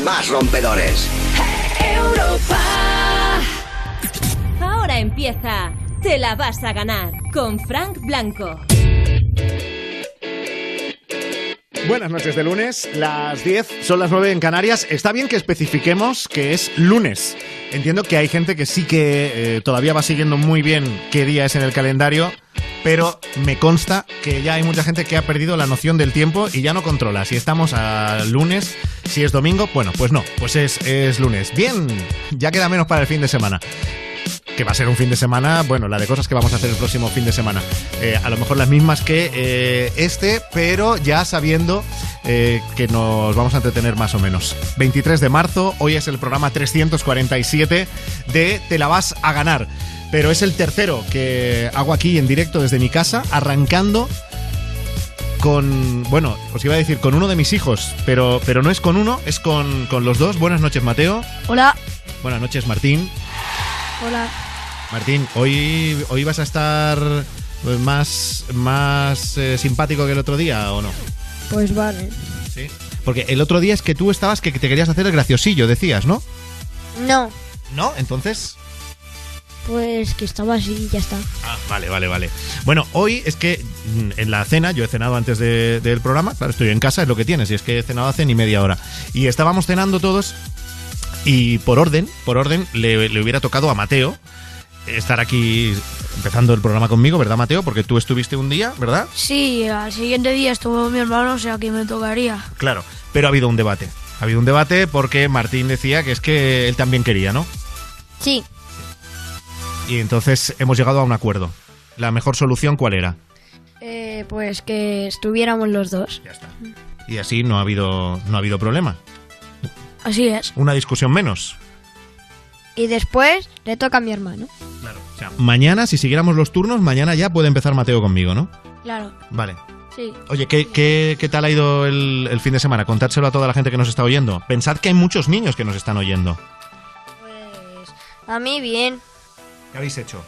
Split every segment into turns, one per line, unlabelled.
más rompedores.
Europa. Ahora empieza. Te la vas a ganar con Frank Blanco.
Buenas noches de lunes, las 10, son las 9 en Canarias. Está bien que especifiquemos que es lunes. Entiendo que hay gente que sí que eh, todavía va siguiendo muy bien qué día es en el calendario, pero me consta que ya hay mucha gente que ha perdido la noción del tiempo y ya no controla si estamos a lunes, si es domingo. Bueno, pues no, pues es, es lunes. Bien, ya queda menos para el fin de semana que va a ser un fin de semana, bueno, la de cosas que vamos a hacer el próximo fin de semana. Eh, a lo mejor las mismas que eh, este, pero ya sabiendo eh, que nos vamos a entretener más o menos. 23 de marzo, hoy es el programa 347 de Te la vas a ganar. Pero es el tercero que hago aquí en directo desde mi casa, arrancando con, bueno, os iba a decir con uno de mis hijos, pero, pero no es con uno, es con, con los dos. Buenas noches, Mateo.
Hola.
Buenas noches, Martín.
Hola.
Martín, hoy, hoy vas a estar pues, más, más eh, simpático que el otro día o no?
Pues vale.
Sí. Porque el otro día es que tú estabas que te querías hacer el graciosillo, decías, ¿no?
No.
¿No? Entonces.
Pues que estaba así y ya está.
Ah, vale, vale, vale. Bueno, hoy es que mm, en la cena, yo he cenado antes de- del programa, claro, estoy en casa, es lo que tienes, y es que he cenado hace ni media hora. Y estábamos cenando todos, y por orden, por orden, le, le hubiera tocado a Mateo estar aquí empezando el programa conmigo, ¿verdad, Mateo? Porque tú estuviste un día, ¿verdad?
Sí, al siguiente día estuvo mi hermano, o sea que me tocaría.
Claro, pero ha habido un debate. Ha habido un debate porque Martín decía que es que él también quería, ¿no?
Sí.
Y entonces hemos llegado a un acuerdo. ¿La mejor solución cuál era?
Eh, pues que estuviéramos los dos.
Ya está. Y así no ha habido, no ha habido problema.
Así es.
Una discusión menos.
Y después le toca a mi hermano.
Claro. O sea, mañana, si siguiéramos los turnos, mañana ya puede empezar Mateo conmigo, ¿no?
Claro.
Vale.
Sí.
Oye, ¿qué, qué, qué tal ha ido el, el fin de semana? Contádselo a toda la gente que nos está oyendo. Pensad que hay muchos niños que nos están oyendo.
Pues a mí bien.
¿Qué habéis hecho?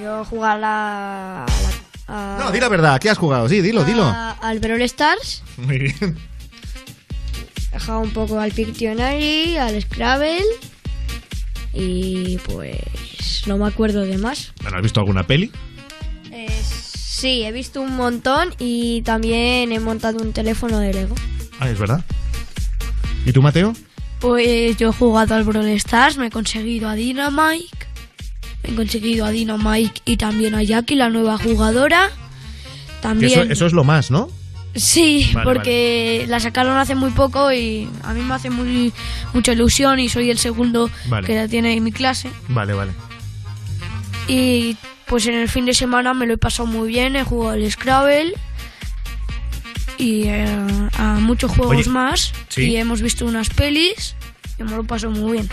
Yo jugar a la... a la- a-
No, di la verdad. ¿Qué has jugado? Sí, dilo, dilo.
a- al Brawl Stars.
Muy bien.
He jugado un poco al Pictionary, al Scrabble. Y pues no me acuerdo de más.
Bueno, ¿has visto alguna peli?
Eh, sí, he visto un montón y también he montado un teléfono de Lego.
Ah, es verdad. ¿Y tú, Mateo?
Pues yo he jugado al Brawl Stars, me he conseguido a Dynamite, me he conseguido a Dynamite y también a Jackie, la nueva jugadora. También.
eso, eso es lo más, ¿no?
Sí,
Vale,
porque la sacaron hace muy poco y a mí me hace muy mucha ilusión y soy el segundo
Vale.
que la tiene en mi clase.
Vale, vale.
Y pues en el fin de semana me lo he pasado muy bien, he jugado al Scrabble y eh, a muchos juegos
Oye,
más
sí.
y hemos visto unas pelis y me lo paso muy bien.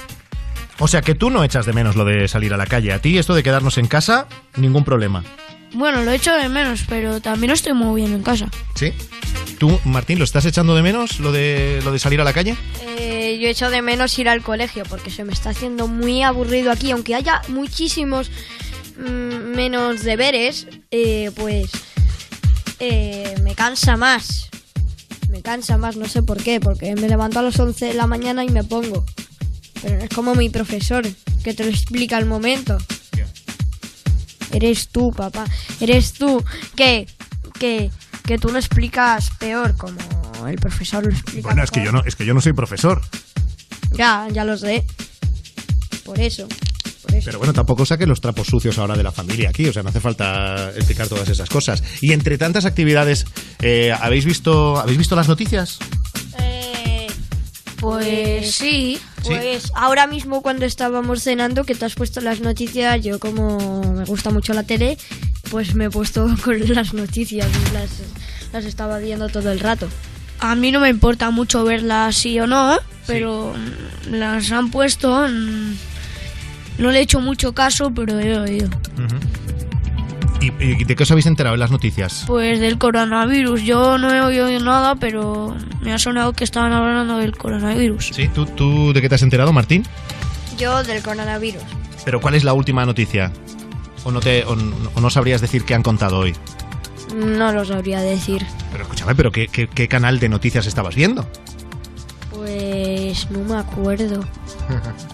O sea que tú no echas de menos lo de salir a la calle. A ti esto de quedarnos en casa, ningún problema.
Bueno, lo echo de menos, pero también estoy muy bien en casa.
¿Sí? ¿Tú, Martín, lo estás echando de menos, lo de, lo de salir a la calle?
Eh, yo echo de menos ir al colegio porque se me está haciendo muy aburrido aquí, aunque haya muchísimos mm, menos deberes, eh, pues eh, me cansa más. Me cansa más, no sé por qué, porque me levanto a las 11 de la mañana y me pongo. Pero no es como mi profesor, que te lo explica al momento. Eres tú, papá. Eres tú que, que, que tú lo explicas peor, como el profesor lo explica.
Bueno, es que yo no, es que yo no soy profesor.
Ya, ya lo sé. Por eso.
Pero bueno, tampoco saque los trapos sucios ahora de la familia aquí, o sea, no hace falta explicar todas esas cosas. Y entre tantas actividades, eh, ¿habéis visto habéis visto las noticias?
Eh,
Pues sí.
Pues ahora mismo cuando estábamos cenando, que te has puesto las noticias, yo como me gusta mucho la tele, pues me he puesto con las noticias y las, las estaba viendo todo el rato.
A mí no me importa mucho verlas sí o no, pero mm, las han puesto. mm, No le he hecho mucho caso, pero he oído.
¿Y, y de qué os habéis enterado en las noticias?
Pues del coronavirus. Yo no he oído nada, pero me ha sonado que estaban hablando del coronavirus.
¿Sí? ¿Tú, ¿Tú de qué te has enterado, Martín?
Yo del coronavirus.
¿Pero cuál es la última noticia? ¿O no, te, o no sabrías decir qué han contado hoy?
No lo sabría decir.
Pero escúchame, ¿pero qué, qué- qué canal de noticias estabas viendo?
Pues no me acuerdo.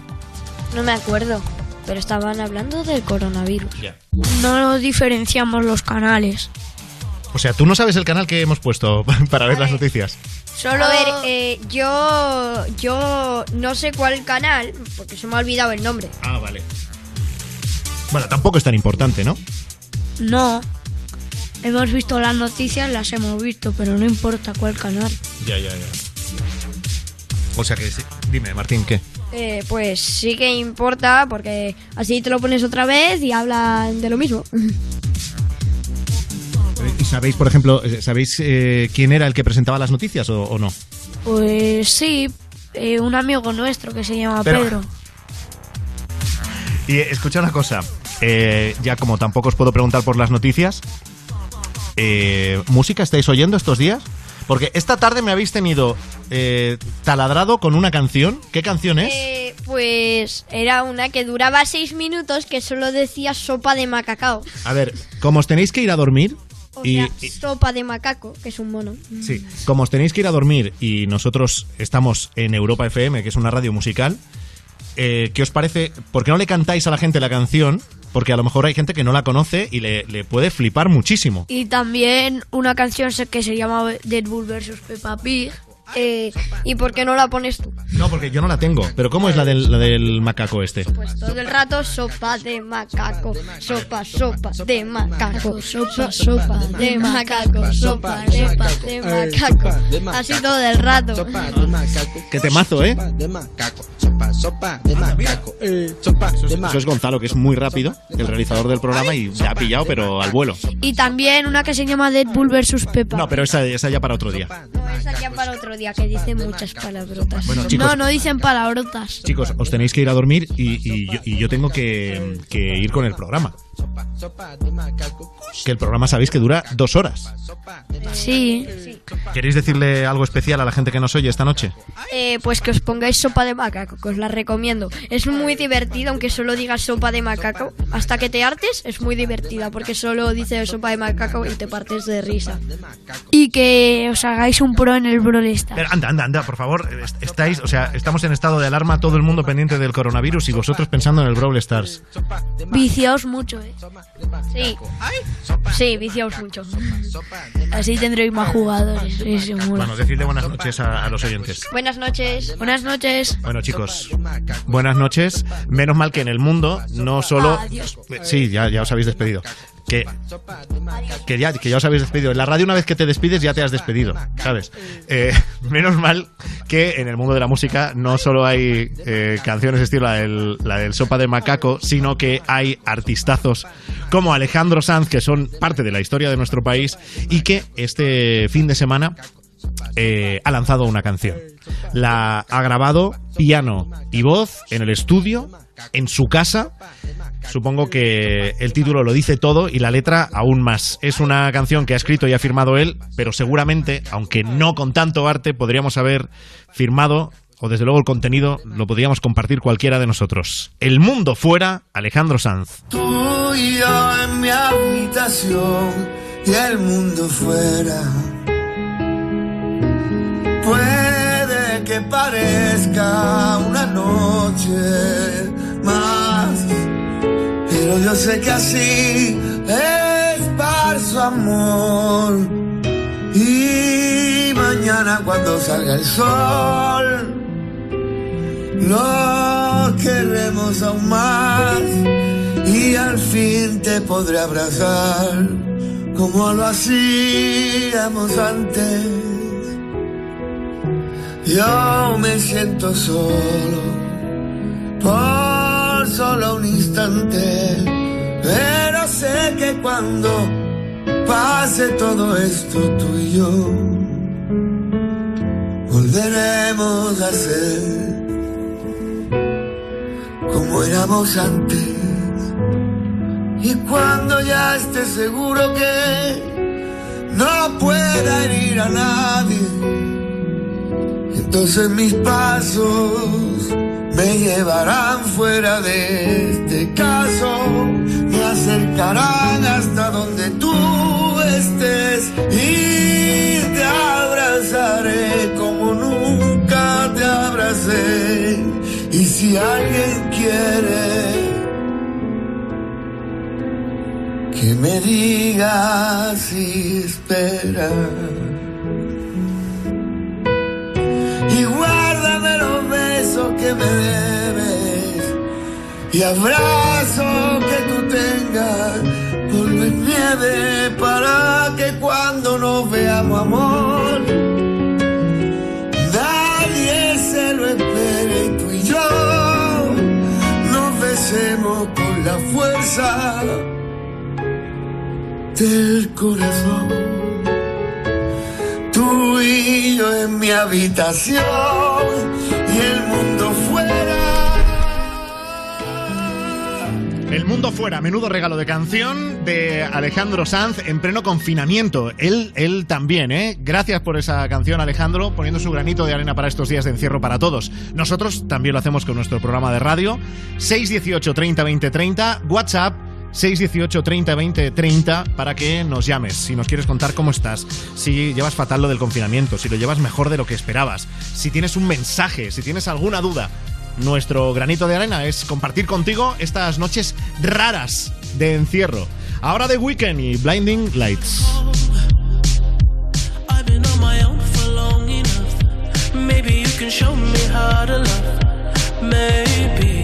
No me acuerdo. Pero estaban hablando del coronavirus.
No diferenciamos los canales.
O sea, tú no sabes el canal que hemos puesto para ver las noticias.
Solo ver, eh, yo, yo no sé cuál canal, porque se me ha olvidado el nombre.
Ah, vale. Bueno, tampoco es tan importante, ¿no?
No. Hemos visto las noticias, las hemos visto, pero no importa cuál canal.
Ya, ya, ya. O sea que sí. Dime, Martín, ¿qué?
Eh, pues sí que importa, porque así te lo pones otra vez y hablan de lo mismo.
¿Y sabéis, por ejemplo, eh, sabéis eh, quién era el que presentaba las noticias o, o no?
Pues sí, eh, un amigo nuestro que se llama
Pero-
Pedro.
Y eh, escucha una cosa, eh, ya como tampoco os puedo preguntar por las noticias, eh, ¿música estáis oyendo estos días? Porque esta tarde me habéis tenido eh, taladrado con una canción. ¿Qué canción es?
Eh, pues era una que duraba seis minutos que solo decía sopa de macacao.
A ver, como os tenéis que ir a dormir
O
y,
sea,
y-
sopa de macaco, que es un mono.
sí, como os tenéis que ir a dormir y nosotros estamos en Europa FM, que es una radio musical, eh, ¿qué os parece? ¿Por qué no le cantáis a la gente la canción? Porque a lo mejor hay gente que no la conoce y le, le puede flipar muchísimo.
Y también una canción que se llama Deadpool vs Peppa Pig.
Eh, ¿Y por qué no la pones tú?
No, porque yo no la tengo. Pero ¿cómo es la del, la del macaco este?
Pues todo el rato sopa de macaco, sopa, sopa de macaco, sopa, sopa de macaco, sopa, sopa de macaco. Así todo el rato.
Sopa de macaco.
Qué temazo, ¿eh?
Sopa de macaco. Sopa, sopa de macaco. Eh, sopa de
Eso es Gonzalo, que es muy rápido, el realizador del programa, y se ha pillado, pero al vuelo.
Y también una que se llama Deadpool vs Peppa.
No, pero esa, esa ya para otro día.
No, esa ya para otro día, que dice muchas palabrotas.
Bueno, chicos,
no, no dicen palabrotas.
chicos, os tenéis que ir a dormir y, y yo, y yo tengo que, que ir con el programa.
Sopa de macaco.
Que el programa sabéis que dura dos horas.
Sí.
¿Queréis decirle algo especial a la gente que nos oye esta noche?
Eh, pues que os pongáis sopa de macaco, que os la recomiendo. Es muy divertida, aunque solo digas sopa de macaco. Hasta que te hartes, es muy divertida, porque solo dice sopa de macaco y te partes de risa.
Y que os hagáis un pro en el Brawl Stars.
Pero anda, anda, anda, por favor. est- Estáis, o sea, estamos en estado de alarma, todo el mundo pendiente del coronavirus y vosotros pensando en el Brawl Stars.
Viciaos mucho, ¿eh?
Sí, sí, viciaos mucho.
Así tendréis más jugadores.
Bueno, decidle buenas noches a, a los oyentes.
Buenas noches.
Buenas noches.
Bueno, chicos, buenas noches. Menos mal que en el mundo no solo.
Adiós.
Sí, ya, ya os habéis despedido. Que, que, ya, que ya os habéis despedido. En la radio, una vez que te despides, ya te has despedido, ¿sabes? Eh, menos mal que en el mundo de la música no solo hay eh, canciones estilo la del, la del Sopa de Macaco, sino que hay artistazos como Alejandro Sanz, que son parte de la historia de nuestro país y que este fin de semana eh, ha lanzado una canción. La ha grabado piano y voz en el estudio, en su casa. Supongo que el título lo dice todo y la letra aún más. Es una canción que ha escrito y ha firmado él, pero seguramente, aunque no con tanto arte, podríamos haber firmado, o desde luego el contenido, lo podríamos compartir cualquiera de nosotros. El mundo fuera, Alejandro Sanz.
Tú en mi habitación y el mundo fuera. Puede que parezca una noche más, pero yo sé que así esparzo amor. Y mañana cuando salga el sol, lo queremos aún más y al fin te podré abrazar como lo hacíamos antes. Yo me siento solo por solo un instante, pero sé que cuando pase todo esto tú y yo volveremos a ser como éramos antes. Y cuando ya esté seguro que no pueda herir a nadie, entonces mis pasos me llevarán fuera de este caso, me acercarán hasta donde tú estés y te abrazaré como nunca te Y si alguien quiere que me diga si espera. Guárdame que me debes y abrazo que tú tengas por mi nieve para que cuando nos veamos amor nadie se lo espere tú y yo nos besemos con la fuerza del corazón. Tú y yo en mi habitación el mundo fuera.
El mundo fuera, menudo regalo de canción de Alejandro Sanz en pleno confinamiento. Él, él también, ¿eh? Gracias por esa canción, Alejandro, poniendo su granito de arena para estos días de encierro para todos. Nosotros también lo hacemos con nuestro programa de radio. 618 30 20 30, WhatsApp 618 30 20 30 para que nos llames. Si nos quieres contar cómo estás, si llevas fatal lo del confinamiento, si lo llevas mejor de lo que esperabas, si tienes un mensaje, si tienes alguna duda. Nuestro granito de arena es compartir contigo estas noches raras de encierro. Ahora de Weekend y Blinding Lights.
Maybe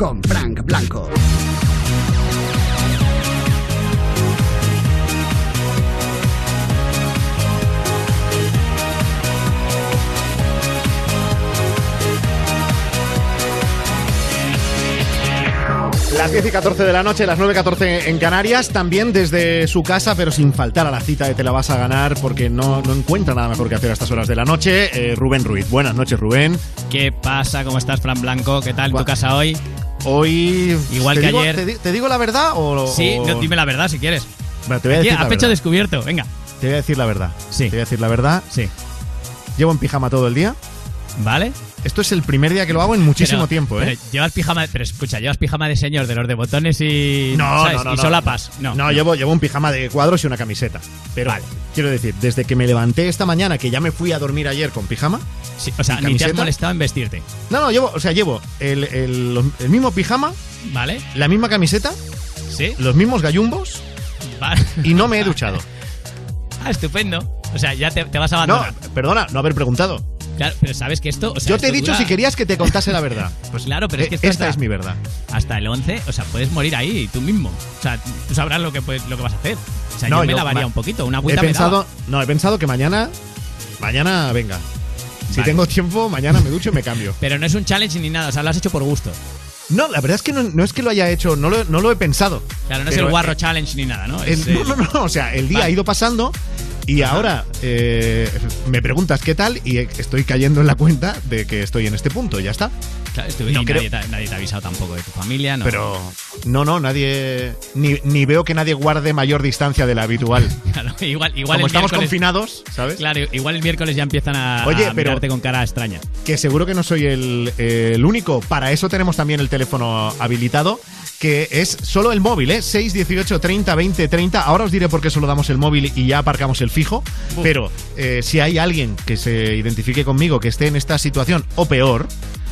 Con Frank Blanco.
Las 10 y 14 de la noche, las 9 y 14 en Canarias, también desde su casa, pero sin faltar a la cita de Te la vas a ganar, porque no, no encuentra nada mejor que hacer a estas horas de la noche. Eh, Rubén Ruiz. Buenas noches, Rubén.
¿Qué pasa? ¿Cómo estás, Fran Blanco? ¿Qué tal tu casa hoy?
Hoy.
Igual
¿te
que
digo-
ayer.
¿te, di- te digo la verdad o.?
Sí,
o-
dime la verdad si quieres.
Bueno, te voy a
Aquí,
decir
a
la
pecho
verdad.
descubierto, venga.
Te voy a decir la verdad.
Sí.
Te voy a decir la verdad.
Sí.
Llevo en pijama todo el día.
¿Vale?
Esto es el primer día que lo hago en muchísimo
Pero-
tiempo, ¿eh?
pero llevas pijama, pero escucha, llevas pijama de señor de los de botones y
No,
¿sabes?
no, no,
y
no.
solapas. No,
No, llevo, llevo un pijama de cuadros y una camiseta. Pero quiero decir, desde que me levanté esta mañana, que ya me fui a dormir ayer con pijama.
Sí, o sea, ni te has
camiseta,
molestado en vestirte.
No, no, llevo, o sea, llevo el, el- mismo pijama,
¿Vale?
la misma camiseta,
Sí.
los mismos gallumbos
Vale.
y no me he duchado.
Ah, estupendo. O sea, ya te, te vas a
No,
abandonar.
perdona, no haber preguntado.
Claro, pero sabes que esto. o sea,
Yo te he dicho
dura-
si querías que te contase la verdad.
Pues claro, pero es que
Eh,
esto
esta
hasta-
es mi verdad.
Hasta el 11, o sea, puedes morir ahí tú mismo. O sea, tú sabrás lo que, puedes, lo que vas a hacer. O sea, yo me lavaría
ma-
un poquito, una
He
agüita me
pensado,
daba.
no, he pensado que mañana, mañana venga. Si
Vale.
tengo tiempo, mañana me ducho y me cambio.
Pero no es un challenge ni nada, o sea, lo has hecho por gusto.
No, la verdad es que no, no es que lo haya hecho, no lo, no lo he pensado.
Claro, no es el guarro
eh,
challenge ni nada, ¿no?
el-
Es,
no, no, no, o sea, el día
Vale.
ha ido pasando y ahora eh, me preguntas qué tal y estoy cayendo en la cuenta de que estoy en este punto, ya está.
Claro,
no creo-
nadie, te, ha avisado tampoco de tu familia, ¿no?
Pero no, no, nadie, ni, ni veo que nadie guarde mayor distancia de la habitual.
Claro, igual, igual
Como estamos confinados, ¿sabes?
Claro, igual el miércoles ya empiezan a,
Oye,
a
pero-
mirarte con cara extraña.
que seguro que no soy el, el único. Para eso tenemos también el teléfono habilitado, que es solo el móvil, ¿eh? 618 30 20 30. Ahora os diré por qué solo damos el móvil y ya aparcamos el fijo. Pero eh, si hay alguien que se identifique conmigo, que esté en esta situación o peor,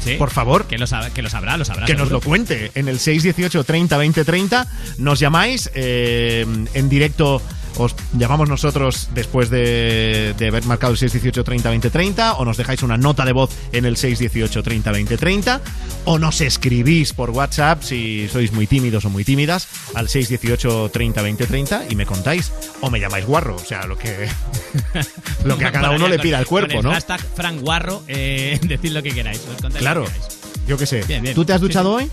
¿Sí?
por favor,
Que lo, que lo sabrá, lo sabrá.
que nos
seguro.
lo cuente en el 618 30 20 30. Nos llamáis eh, en directo. Os llamamos nosotros después de, de haber marcado el 618 30 20 30 o nos dejáis una nota de voz en el 618 30 20 30 o nos escribís por WhatsApp si sois muy tímidos o muy tímidas al 618 30 20 30 y me contáis o me llamáis guarro, o sea, lo que lo que a cada uno le pida el cuerpo,
con el
¿no?
Hashtag Frank Guarro, eh, decid lo que queráis. os contáis
Claro.
lo que queráis.
Yo qué sé.
Bien, bien.
¿Tú te has
Sí,
duchado
sí.
hoy?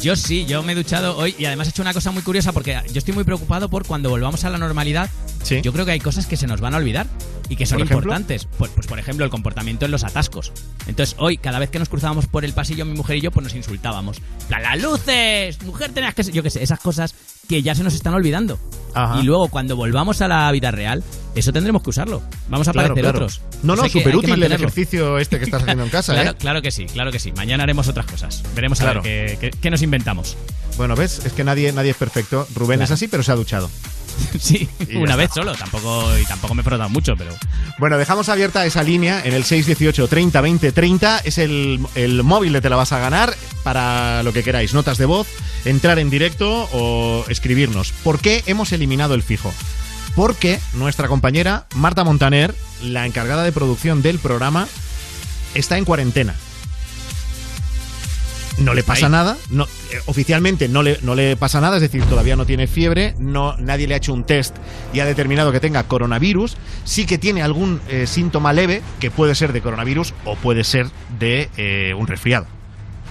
Yo sí, yo me he duchado hoy y además he hecho una cosa muy curiosa porque yo estoy muy preocupado por cuando volvamos a la normalidad.
Sí.
Yo creo que hay cosas que se nos van a olvidar y que son importantes. Pues, pues, por ejemplo, el comportamiento en los atascos. Entonces, hoy, cada vez que nos cruzábamos por el pasillo, mi mujer y yo, pues nos insultábamos. ¡La- ¡Las luces! ¡Mujer, tenías que ser-". Yo qué sé, esas cosas que ya se nos están olvidando.
Ajá.
Y luego, cuando volvamos a la vida real, eso tendremos que usarlo. Vamos a
Claro,
parecer
claro.
otros.
No, no, súper útil el ejercicio este que estás haciendo en casa,
Claro,
¿eh?
claro que sí, claro que sí. Mañana haremos otras cosas. Veremos a
Claro.
ver qué, qué- qué nos inventamos.
Bueno, ¿ves? Es que nadie, nadie es perfecto. Rubén es así, pero se ha duchado.
Sí,
Y
una
está.
vez solo, tampoco y tampoco me he frotado mucho, pero
Bueno, dejamos abierta esa línea en el 618 30 20 30. Es el, el móvil de Te la vas a ganar para lo que queráis. Notas de voz, entrar en directo o escribirnos. ¿Por qué hemos eliminado el fijo? Porque nuestra compañera Marta Montaner, la encargada de producción del programa, está en cuarentena. No le pasa
Ahí.
nada, no, eh, oficialmente no le, no le pasa nada, es decir, todavía no tiene fiebre, no, nadie le ha hecho un test y ha determinado que tenga coronavirus, sí que tiene algún eh, síntoma leve, que puede ser de coronavirus o puede ser de eh, un resfriado.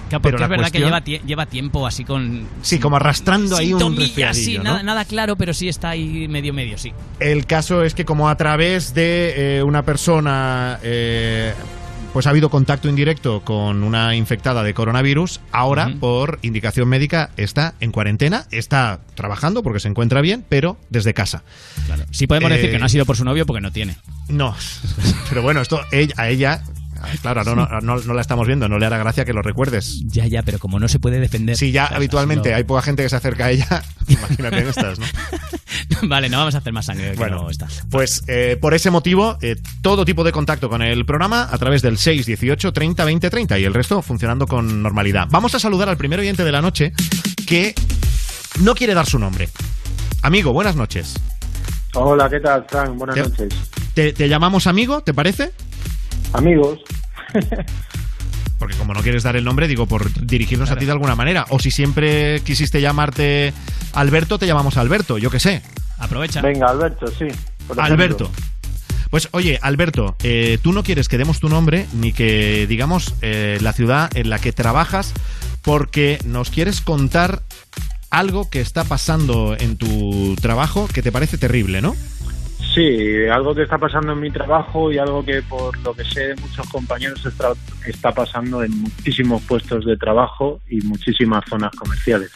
Claro,
Pero
es verdad que lleva, tie- lleva tiempo así con.
Sí, como arrastrando ahí un resfriadillo,
sí,
¿no?
nada, nada claro, pero sí está ahí medio medio, sí.
El caso es que como a través de eh, una persona eh, pues ha habido contacto indirecto con una infectada de coronavirus, ahora por indicación médica está en cuarentena, está trabajando porque se encuentra bien, pero desde casa.
Claro. Sí podemos
Eh,
decir que no ha sido por su novio porque no tiene.
No, pero bueno, esto a ella, claro, no, no, no, no la estamos viendo, no le hará gracia que lo recuerdes.
Ya, ya, pero como no se puede defender.
Si ya
Claro,
habitualmente hay poca gente que se acerca a ella, imagínate en estas, ¿no?
vale, no vamos a hacer más sangre que
Bueno,
no está.
Pues eh, por ese motivo, eh, todo tipo de contacto con el programa a través del 618 30 20 30 y el resto funcionando con normalidad. Vamos a saludar al primer oyente de la noche que no quiere dar su nombre. Amigo, buenas noches.
Hola, ¿qué tal, Frank? Buenas
Te-
noches.
¿Te, te llamamos amigo, te parece?
Amigos,
Porque como no quieres dar el nombre, digo, por dirigirnos a ti de alguna manera. O si siempre quisiste llamarte Alberto, te llamamos Alberto, yo qué sé.
Aprovecha.
venga, Alberto, sí.
Alberto. Pues oye, Alberto, eh, tú no quieres que demos tu nombre ni que digamos eh, la ciudad en la que trabajas porque nos quieres contar algo que está pasando en tu trabajo que te parece terrible, ¿no?
Sí, algo que está pasando en mi trabajo y algo que por lo que sé de muchos compañeros está, está pasando en muchísimos puestos de trabajo y muchísimas zonas comerciales.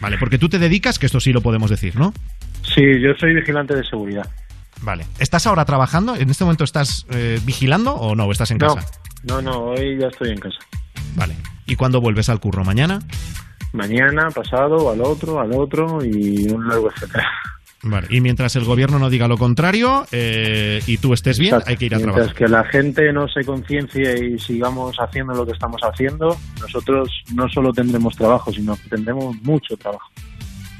Vale, porque tú te dedicas, que esto sí lo podemos decir, ¿no?
Sí, yo soy vigilante de seguridad.
Vale. ¿Estás ahora trabajando? ¿En este momento estás eh, vigilando o no? ¿O estás en
No,
casa?
No, no, hoy ya estoy en casa.
Vale. ¿Y cuándo vuelves al curro? ¿Mañana?
Mañana, pasado, al otro, al otro y un largo etcétera.
Vale. Y mientras el gobierno no diga lo contrario eh, y tú estés bien, hay que ir a
Mientras
trabajar.
que la gente no se conciencie y sigamos haciendo lo que estamos haciendo, nosotros no solo tendremos trabajo, sino que tendremos mucho trabajo.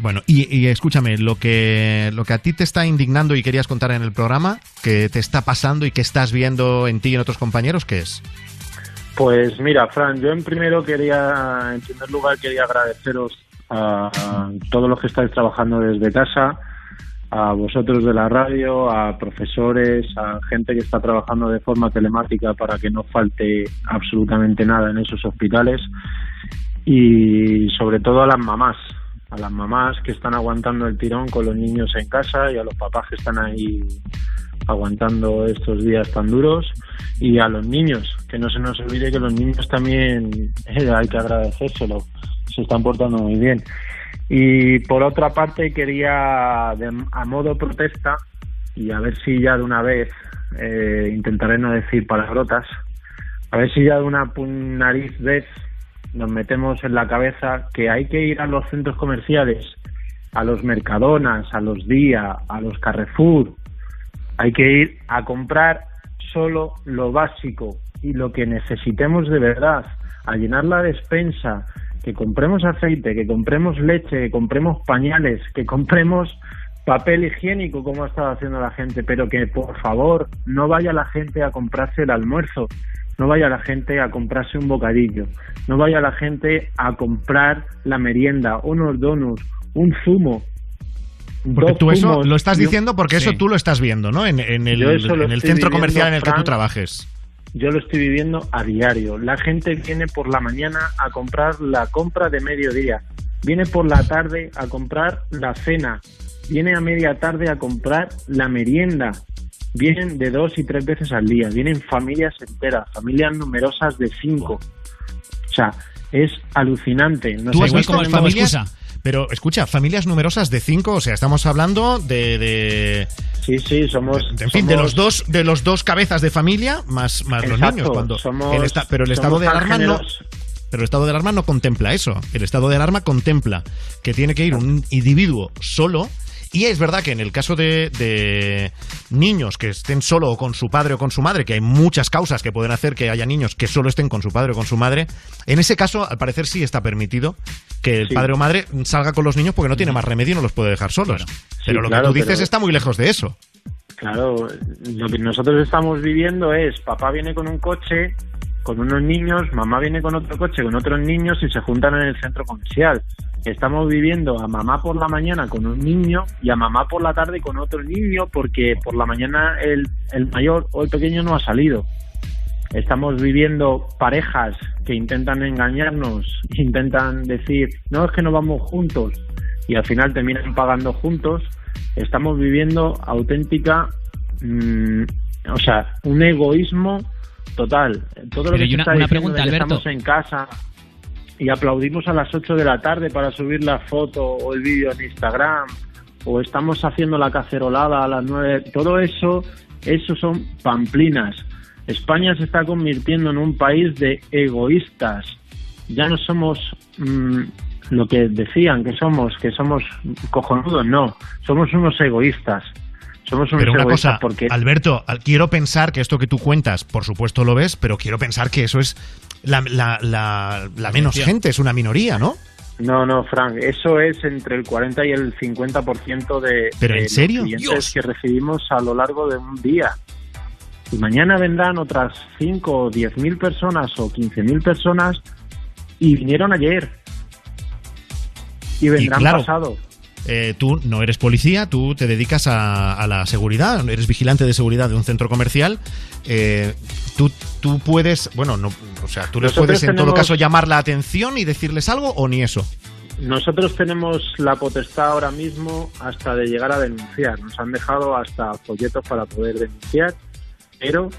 Bueno, y, y escúchame, lo que, lo que a ti te está indignando y querías contar en el programa, que te está pasando y que estás viendo en ti y en otros compañeros, ¿qué es?
Pues mira, Fran, yo en primero quería, en primer lugar quería agradeceros a, a todos los que estáis trabajando desde casa, a vosotros de la radio, a profesores, a gente que está trabajando de forma telemática para que no falte absolutamente nada en esos hospitales y sobre todo a las mamás, a las mamás que están aguantando el tirón con los niños en casa y a los papás que están ahí aguantando estos días tan duros y a los niños, que no se nos olvide que los niños también eh, hay que agradecérselo, se están portando muy bien. Y por otra parte quería, de- a modo protesta, y a ver si ya de una vez, eh, intentaré no decir palabrotas, a ver si ya de una nariz vez nos metemos en la cabeza que hay que ir a los centros comerciales, a los Mercadonas, a los Día, a los Carrefour, hay que ir a comprar solo lo básico y lo que necesitemos de verdad, a llenar la despensa, que compremos aceite, que compremos leche, que compremos pañales, que compremos papel higiénico como ha estado haciendo la gente, pero que por favor no vaya la gente a comprarse el almuerzo, no vaya la gente a comprarse un bocadillo, no vaya la gente a comprar la merienda, unos donuts, un zumo.
Porque tú eso lo estás diciendo porque eso tú lo estás viendo, ¿no? En, en el, en el centro comercial en el que tú
Fran. Yo lo estoy viviendo a diario. La gente viene por la mañana a comprar la compra de mediodía, viene por la tarde a comprar la cena, viene a media tarde a comprar la merienda. Vienen de dos y tres veces al día, vienen familias enteras, familias numerosas de cinco. O sea, es alucinante. Nos
Tú has
hemos
visto familias, pero escucha, familias numerosas de cinco, o sea, estamos hablando de, de
sí, sí, somos,
en fin, de los dos, de los dos cabezas de familia más, más los niños. Cuando
somos-
el esta- pero el estado de alarma no. Pero el estado de alarma no contempla eso. El estado de alarma contempla que tiene que ir un individuo solo. Y es verdad que en el caso de, de niños que estén solo o con su padre o con su madre, que hay muchas causas que pueden hacer que haya niños que solo estén con su padre o con su madre, en ese caso al parecer sí está permitido que el
Sí.
padre o madre salga con los niños porque no tiene más remedio y no los puede dejar solos. pero lo
claro,
que tú dices
pero-
está muy lejos de eso.
Claro, lo que nosotros estamos viviendo es, papá viene con un coche, con unos niños, mamá viene con otro coche, con otros niños y se juntan en el centro comercial. Estamos viviendo a mamá por la mañana con un niño y a mamá por la tarde con otro niño porque por la mañana el, el mayor o el pequeño no ha salido. Estamos viviendo parejas que intentan engañarnos, intentan decir, no es que no vamos juntos y al final terminan pagando juntos. Estamos viviendo auténtica, mm, o sea, un egoísmo total. Todo lo que
una- una pregunta, Alberto.
estamos en casa y aplaudimos a las 8 de la tarde para subir la foto o el vídeo en Instagram o estamos haciendo la cacerolada a las 9, todo eso, eso son pamplinas. España se está convirtiendo en un país de egoístas. Ya no somos mm, lo que decían que somos, que somos cojonudos, no, somos unos egoístas. Somos unos
Pero una cosa,
porque
Alberto, al- quiero pensar que esto que tú cuentas, por supuesto lo ves, pero quiero pensar que eso es la, la- la- la menos gente, es una minoría, ¿no?
No, no, Frank, eso es entre el 40 y el 50% de,
¿Pero
de
en serio?
los clientes
Dios.
que recibimos a lo largo de un día. Y mañana vendrán otras 5 o 10 mil personas o 15 mil personas y vinieron ayer. Y vendrán
claro,
pasado.
Eh, tú no eres policía, tú te dedicas a, a la seguridad, eres vigilante de seguridad de un centro comercial. Eh, tú, tú puedes, bueno, no, o sea, tú les puedes en todo caso llamar la atención y decirles algo o ni eso.
Nosotros tenemos la potestad ahora mismo hasta de llegar a denunciar. Nos han dejado hasta folletos para poder denunciar, pero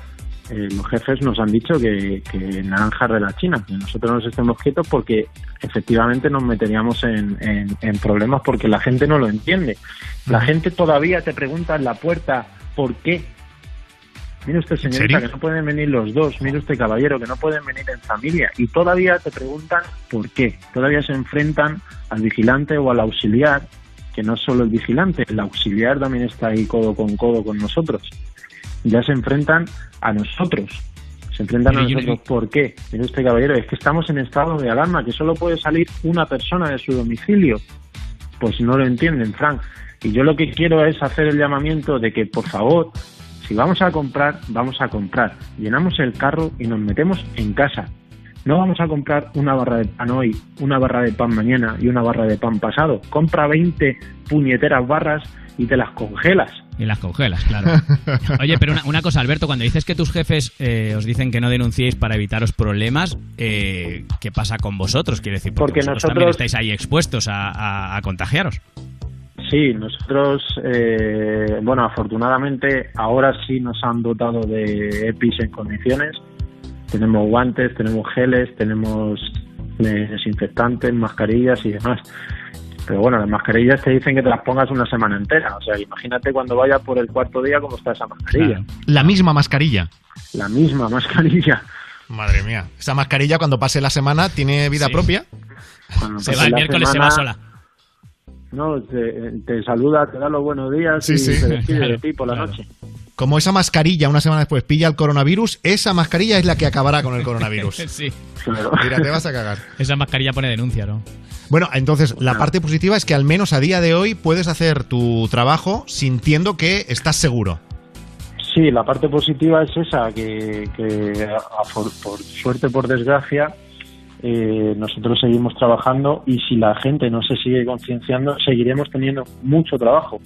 eh, los jefes nos han dicho que, que naranjas de la China, que nosotros nos estemos quietos porque efectivamente nos meteríamos en, en- en problemas porque la gente no lo entiende. La gente todavía te pregunta en la puerta ¿por qué? Mire usted, señorita, que no pueden venir los dos. Mire usted, caballero, que no pueden venir en familia. Y todavía te preguntan por qué. Todavía se enfrentan al vigilante o al auxiliar, que no es solo el vigilante, el auxiliar también está ahí codo con codo con nosotros. Ya se enfrentan a nosotros. Se enfrentan a nosotros. ¿Por qué? Mire usted, caballero, es que estamos en estado de alarma, que solo puede salir una persona de su domicilio. Pues no lo entienden, Frank. Y yo lo que quiero es hacer el llamamiento de que, por favor, si vamos a comprar, vamos a comprar. Llenamos el carro y nos metemos en casa. No vamos a comprar una barra de pan hoy, una barra de pan mañana y una barra de pan pasado. Compra 20 puñeteras barras y te las congelas.
Y las congelas, claro. Oye, pero una, una cosa, Alberto, cuando dices que tus jefes eh, os dicen que no denunciéis para evitaros problemas, eh, ¿qué pasa con vosotros? Quiero decir, porque,
Porque
vosotros
nosotros-
también estáis ahí expuestos a, a- a contagiaros.
Sí, nosotros, eh, bueno, afortunadamente ahora sí nos han dotado de EPIs en condiciones. Tenemos guantes, tenemos geles, tenemos eh, desinfectantes, mascarillas y demás. Pero bueno, las mascarillas te dicen que te las pongas una semana entera. O sea, imagínate cuando vaya por el cuarto día cómo está esa mascarilla.
La misma mascarilla.
La misma mascarilla.
Madre mía. Esa mascarilla cuando pase la semana tiene vida
Sí.
propia.
Cuando
Se va el miércoles, se va sola.
No, te, te saluda, te da los buenos días
Sí,
y
sí.
se despide
Claro,
de ti por la noche.
Como esa mascarilla una semana después pilla el coronavirus, esa mascarilla es la que acabará con el coronavirus.
sí.
Mira, te vas a cagar.
Esa mascarilla pone denuncia, ¿no?
Bueno, entonces la parte positiva es que al menos a día de hoy puedes hacer tu trabajo sintiendo que estás seguro.
Sí, la parte positiva es esa, que, que a- a for- por suerte, por desgracia, eh, nosotros seguimos trabajando y si la gente no se sigue concienciando, seguiremos teniendo mucho trabajo.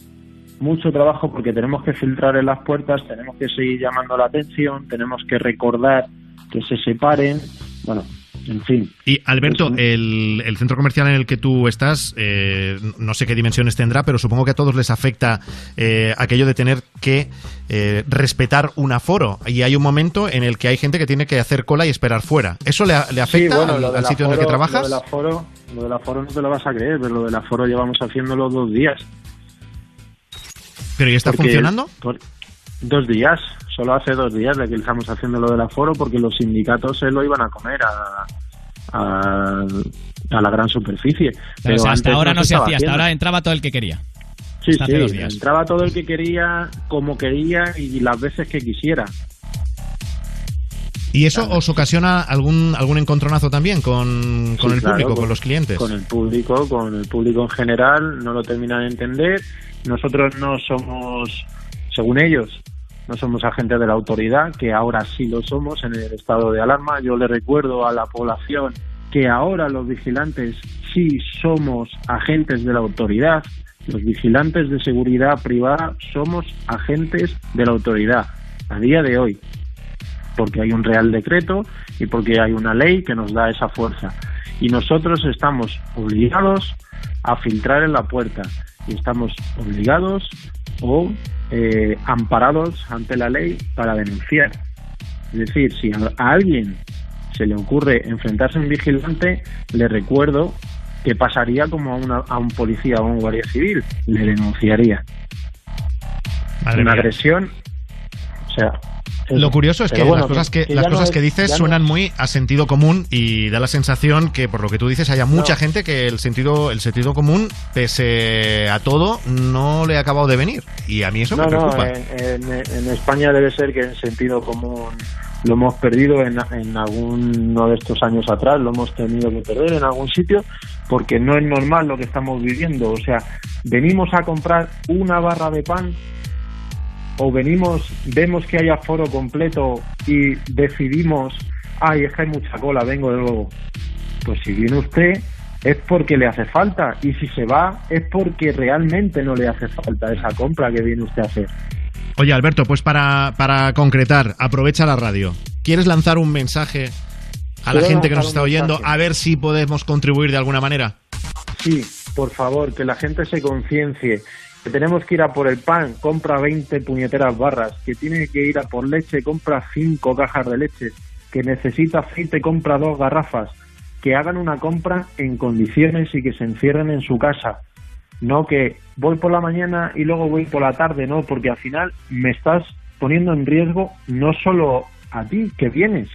Mucho trabajo porque tenemos que filtrar en las puertas, tenemos que seguir llamando la atención, tenemos que recordar que se separen. Bueno, en fin.
Y Alberto, el, el centro comercial en el que tú estás, eh, no sé qué dimensiones tendrá, pero supongo que a todos les afecta eh, aquello de tener que eh, respetar un aforo. Y hay un momento en el que hay gente que tiene que hacer cola y esperar fuera. ¿Eso le, le afecta
Sí, bueno,
al, sitio en el que
aforo-
trabajas?
Lo del, aforo, lo del aforo no te lo vas a creer, pero lo del aforo llevamos haciéndolo dos días.
¿Pero ya está
Porque-
funcionando?
por- dos días, solo hace dos días de que estamos haciendo lo del aforo porque los sindicatos se lo iban a comer a, a, a la gran superficie.
Pero, o sea, hasta ahora no se hacía, hasta ahora entraba todo el que quería.
Sí,
hasta
sí, entraba todo el que quería, como quería y las veces que quisiera.
¿Y eso os ocasiona algún, algún encontronazo también con, con
Sí,
el
claro,
público, con, los clientes?
Con el público, con el público en general, no lo terminan de entender. Nosotros no somos, según ellos, no somos agentes de la autoridad, que ahora sí lo somos en el estado de alarma. Yo le recuerdo a la población que ahora los vigilantes sí somos agentes de la autoridad. Los vigilantes de seguridad privada somos agentes de la autoridad a día de hoy porque hay un real decreto y porque hay una ley que nos da esa fuerza. Y nosotros estamos obligados a filtrar en la puerta y estamos obligados o eh, amparados ante la ley para denunciar. Es decir, si a, a alguien se le ocurre enfrentarse a un vigilante, le recuerdo que pasaría como a, una- a un policía o a un guardia civil, le denunciaría.
Madre
una
mía.
agresión, o sea,
Lo curioso es que
bueno,
las cosas que,
que
las
no
cosas
es-
que dices
no
suenan muy a sentido común y da la sensación que por lo que tú dices haya mucha
No.
gente que el sentido el sentido común pese a todo no le ha acabado de venir y a mí eso
no,
me preocupa.
en, en- en España debe ser que en sentido común lo hemos perdido en, en alguno de estos años atrás, lo hemos tenido que perder en algún sitio, porque no es normal lo que estamos viviendo. O sea, venimos a comprar una barra de pan o venimos, vemos que hay aforo completo y decidimos, ay, es que hay mucha cola, vengo de luego. Pues si viene usted es porque le hace falta y si se va es porque realmente no le hace falta esa compra que viene usted a hacer.
Oye, Alberto, pues para, para concretar, aprovecha la radio. ¿Quieres lanzar un mensaje a la gente que nos está oyendo a ver si podemos contribuir de alguna manera?
Sí, por favor, que la gente se conciencie. Tenemos que ir a por el pan, compra 20 puñeteras barras. Que tiene que ir a por leche, compra 5 cajas de leche. Que necesita aceite, compra dos garrafas. Que hagan una compra en condiciones y que se encierren en su casa. No que voy por la mañana y luego voy por la tarde, no, porque al final me estás poniendo en riesgo no solo a ti que vienes,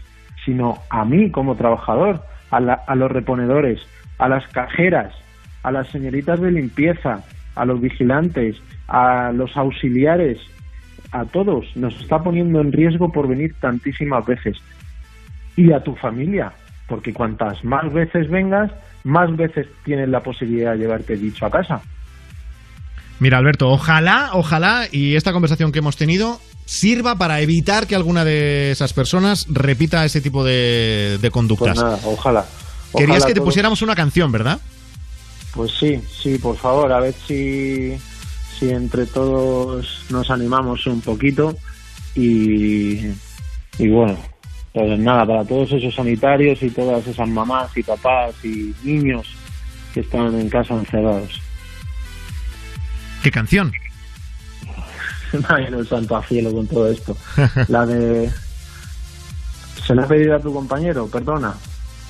sino a mí como trabajador, a, la- a los reponedores, a las cajeras, a las señoritas de limpieza, a los vigilantes, a los auxiliares, a todos. Nos está poniendo en riesgo por venir tantísimas veces. Y a tu familia, porque cuantas más veces vengas, más veces tienes la posibilidad de llevarte dicho a casa.
Mira, Alberto, ojalá, ojalá, y esta conversación que hemos tenido sirva para evitar que alguna de esas personas repita ese tipo de, de conductas.
Pues nada, ojalá.
Querías
Ojalá
que te pusiéramos una canción, ¿verdad?
Pues sí, sí, por favor, a ver si, si entre todos nos animamos un poquito y, y bueno, pues nada, para todos esos sanitarios y todas esas mamás y papás y niños que están en casa encerrados.
¿Qué canción?
Ay, no santo a cielo con todo esto. La de... ¿Se la ha pedido a tu compañero? Perdona.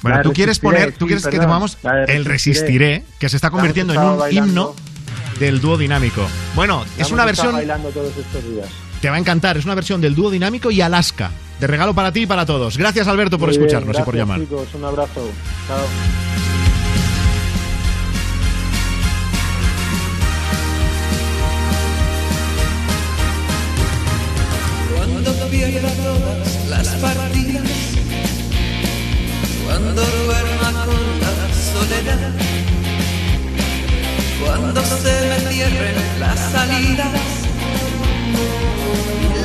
Bueno, tú quieres poner, tú
sí,
quieres que tomamos el Resistiré, que se está convirtiendo en un
bailando.
himno del dúo dinámico. Bueno,
La
es una versión,
bailando todos estos días.
te va a encantar, es una versión del dúo dinámico y Alaska. De regalo para ti y para todos. Gracias, Alberto, por
Muy bien,
escucharnos y por llamar.
chicos, un abrazo. Chao.
Cuando todas las partidas, cuando duerma con la soledad, cuando se me cierren las salidas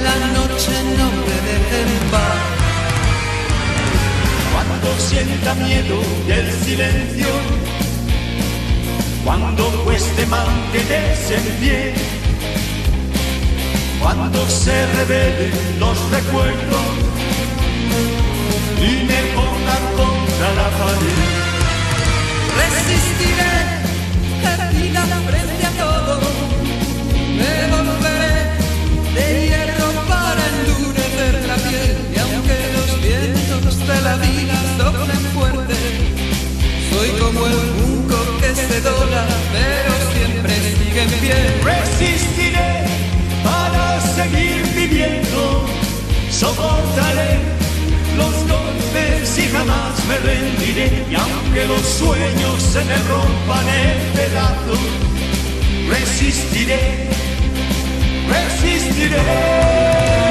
la noche no me deje en.
Cuando sienta miedo del silencio, cuando cueste mantenerse en pie, cuando se revelen los recuerdos y me pongan contra la pared.
Resistiré, herida frente a todo, me volveré de hierro para endurecer la piel y aunque los vientos de la vida soplen fuerte, soy como el junco que se dobla pero siempre sigue en pie.
Resistiré para seguir viviendo, soportaré y jamás me rendiré. Y aunque los sueños se me rompan en pedazos, resistiré, resistiré.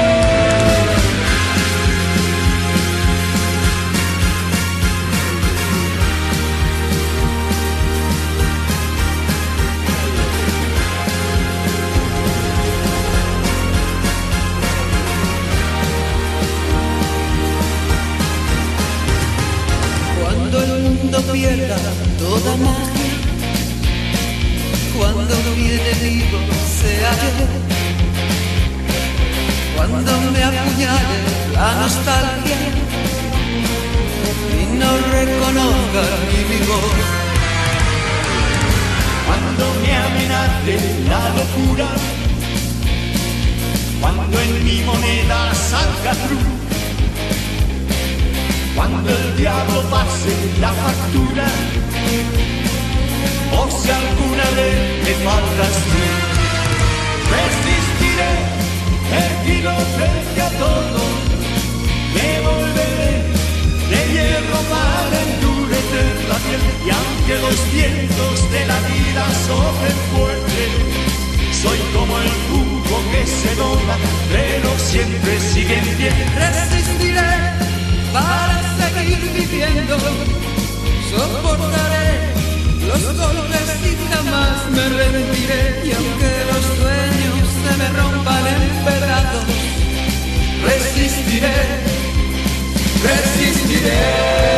Mundo pierda toda magia, cuando mi enemigo sea yo, cuando me apuñale la nostalgia y no reconozca mi voz.
Cuando me amenace la locura, cuando en mi moneda salga cruz, cuando el diablo pase la factura, o si alguna vez me faltas tú, resistiré, erguido frente a todo, me volveré de hierro para endurecer la piel, y aunque los vientos de la vida soplen fuerte, soy como el jugo que se dobla, pero siempre sigue en.
Resistiré para seguir viviendo, soportaré los golpes y jamás me rendiré. Y aunque los sueños se me rompan en pedazos, resistiré, resistiré.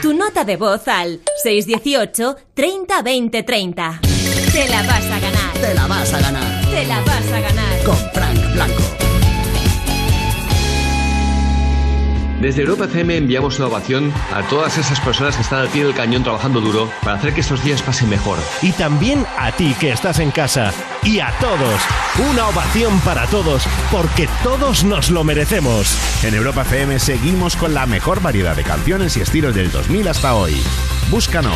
Tu nota de voz al 618 30 20 30. Te la vas a ganar.
Desde Europa FM enviamos una ovación a todas esas personas que están al pie del cañón trabajando duro para hacer que estos días pasen mejor.
Y también a ti que estás en casa. Y a todos. Una ovación para todos, porque todos nos lo merecemos.
En Europa FM seguimos con la mejor variedad de canciones y estilos del 2000 hasta hoy. Búscanos.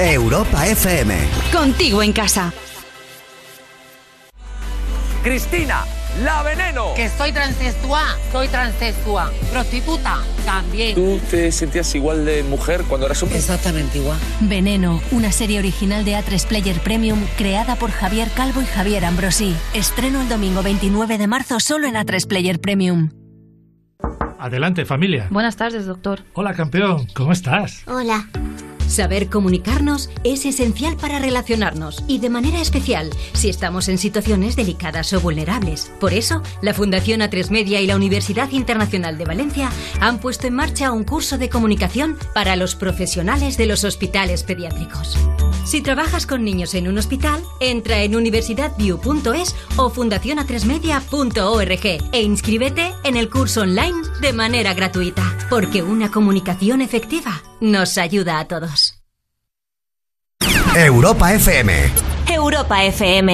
Europa FM.
Contigo en casa.
Cristina, la veneno.
Que soy transexual, soy transexual. Prostituta, también.
¿Tú te sentías igual de mujer cuando eras hombre?
Exactamente igual.
Veneno, una serie original de A3 Player Premium creada por Javier Calvo y Javier Ambrosi. Estreno el domingo 29 de marzo solo en A3 Player Premium.
Adelante, familia.
Buenas tardes, doctor.
Hola, campeón. ¿Cómo estás?
Hola.
Saber comunicarnos es esencial para relacionarnos y de manera especial si estamos en situaciones delicadas o vulnerables. Por eso, la Fundación A3 Media y la Universidad Internacional de Valencia han puesto en marcha un curso de comunicación para los profesionales de los hospitales pediátricos. Si trabajas con niños en un hospital, entra en universidadview.es o fundacionatresmedia.org e inscríbete en el curso online de manera gratuita, porque una comunicación efectiva nos ayuda a todos.
Europa FM.
Europa FM.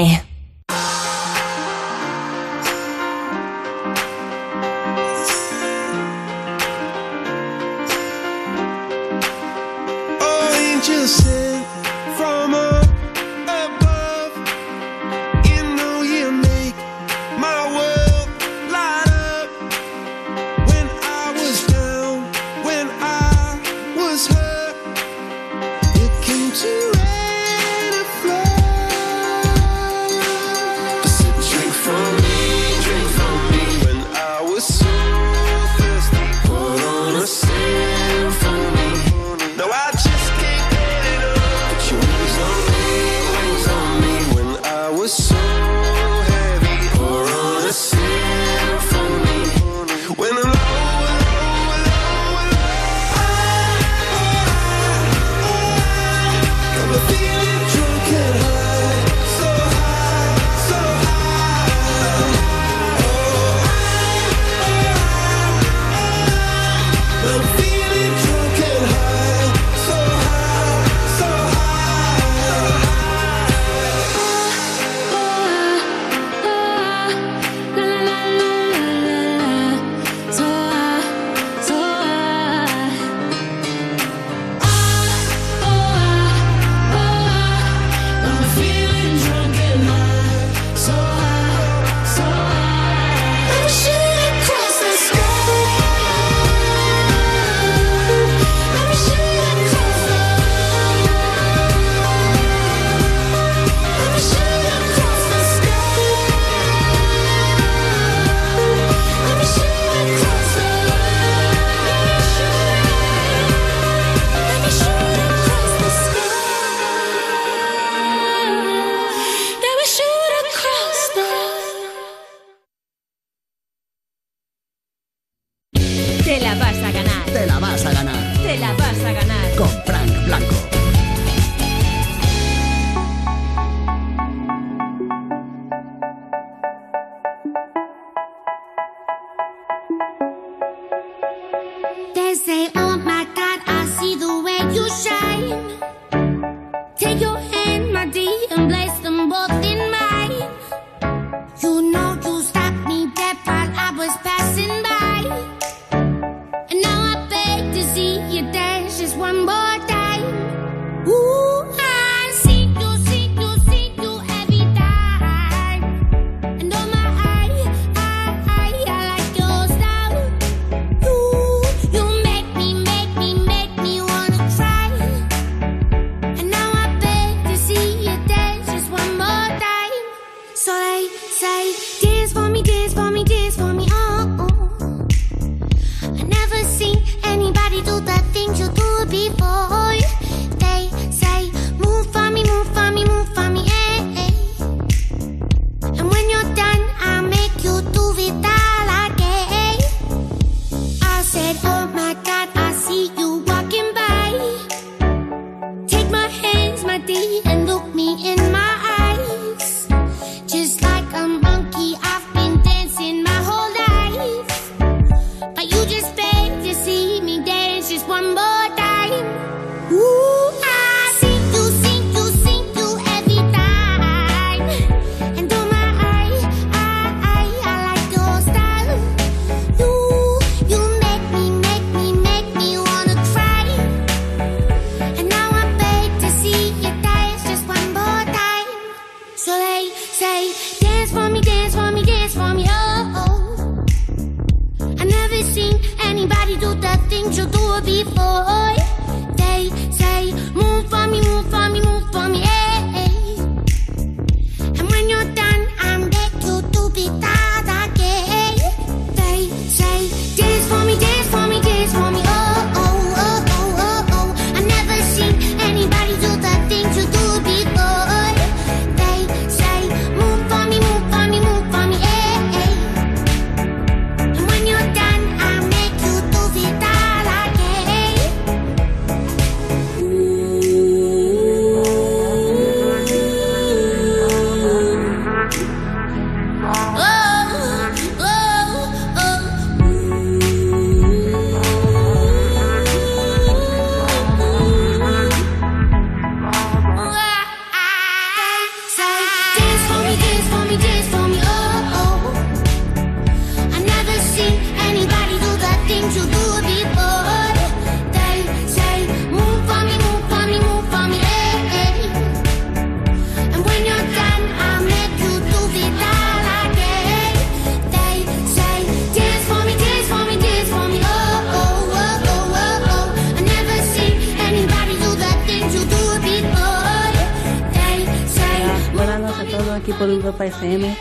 Europa FM.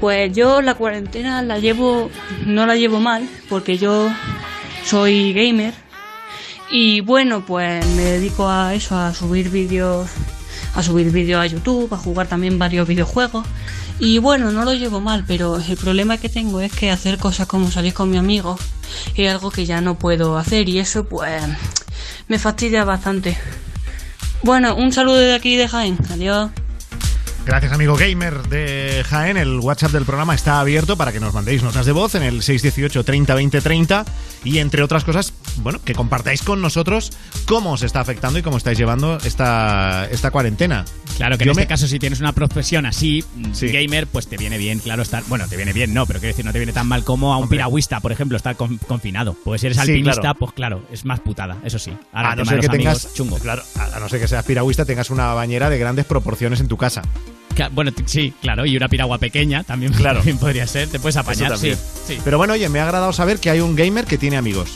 Pues yo la cuarentena la llevo, no la llevo mal, porque yo soy gamer. Y bueno, pues me dedico a eso, a subir vídeos, a subir vídeos a YouTube, a jugar también varios videojuegos. Y bueno, no lo llevo mal, pero el problema que tengo es que hacer cosas como salir con mi amigo es algo que ya no puedo hacer y eso pues me fastidia bastante. Bueno, un saludo de aquí de Jaén. Adiós.
Gracias, amigo gamer de Jaén. El WhatsApp del programa está abierto para que nos mandéis notas de voz en el 618 30 20 30 y, entre otras cosas, bueno, que compartáis con nosotros cómo os está afectando y cómo estáis llevando esta, esta cuarentena.
Claro que
Yo
en
me-
este caso, si tienes una profesión así, gamer, pues te viene bien, claro, estar. Bueno, te viene bien, no, pero quiero decir, no te viene tan mal como a un piragüista, por ejemplo, estar con- confinado. Pues si eres
Sí,
alpinista,
claro.
pues claro, es más putada, eso sí. Ahora,
a no ser que
amigos,
tengas,
chungo.
claro, a no ser que seas piragüista, tengas una bañera de grandes proporciones en tu casa.
Bueno, sí, claro, y una piragua pequeña también,
Claro.
también podría ser, te puedes apañar, sí,
también.
sí.
Pero bueno, oye, me ha agradado saber que hay un gamer que tiene amigos.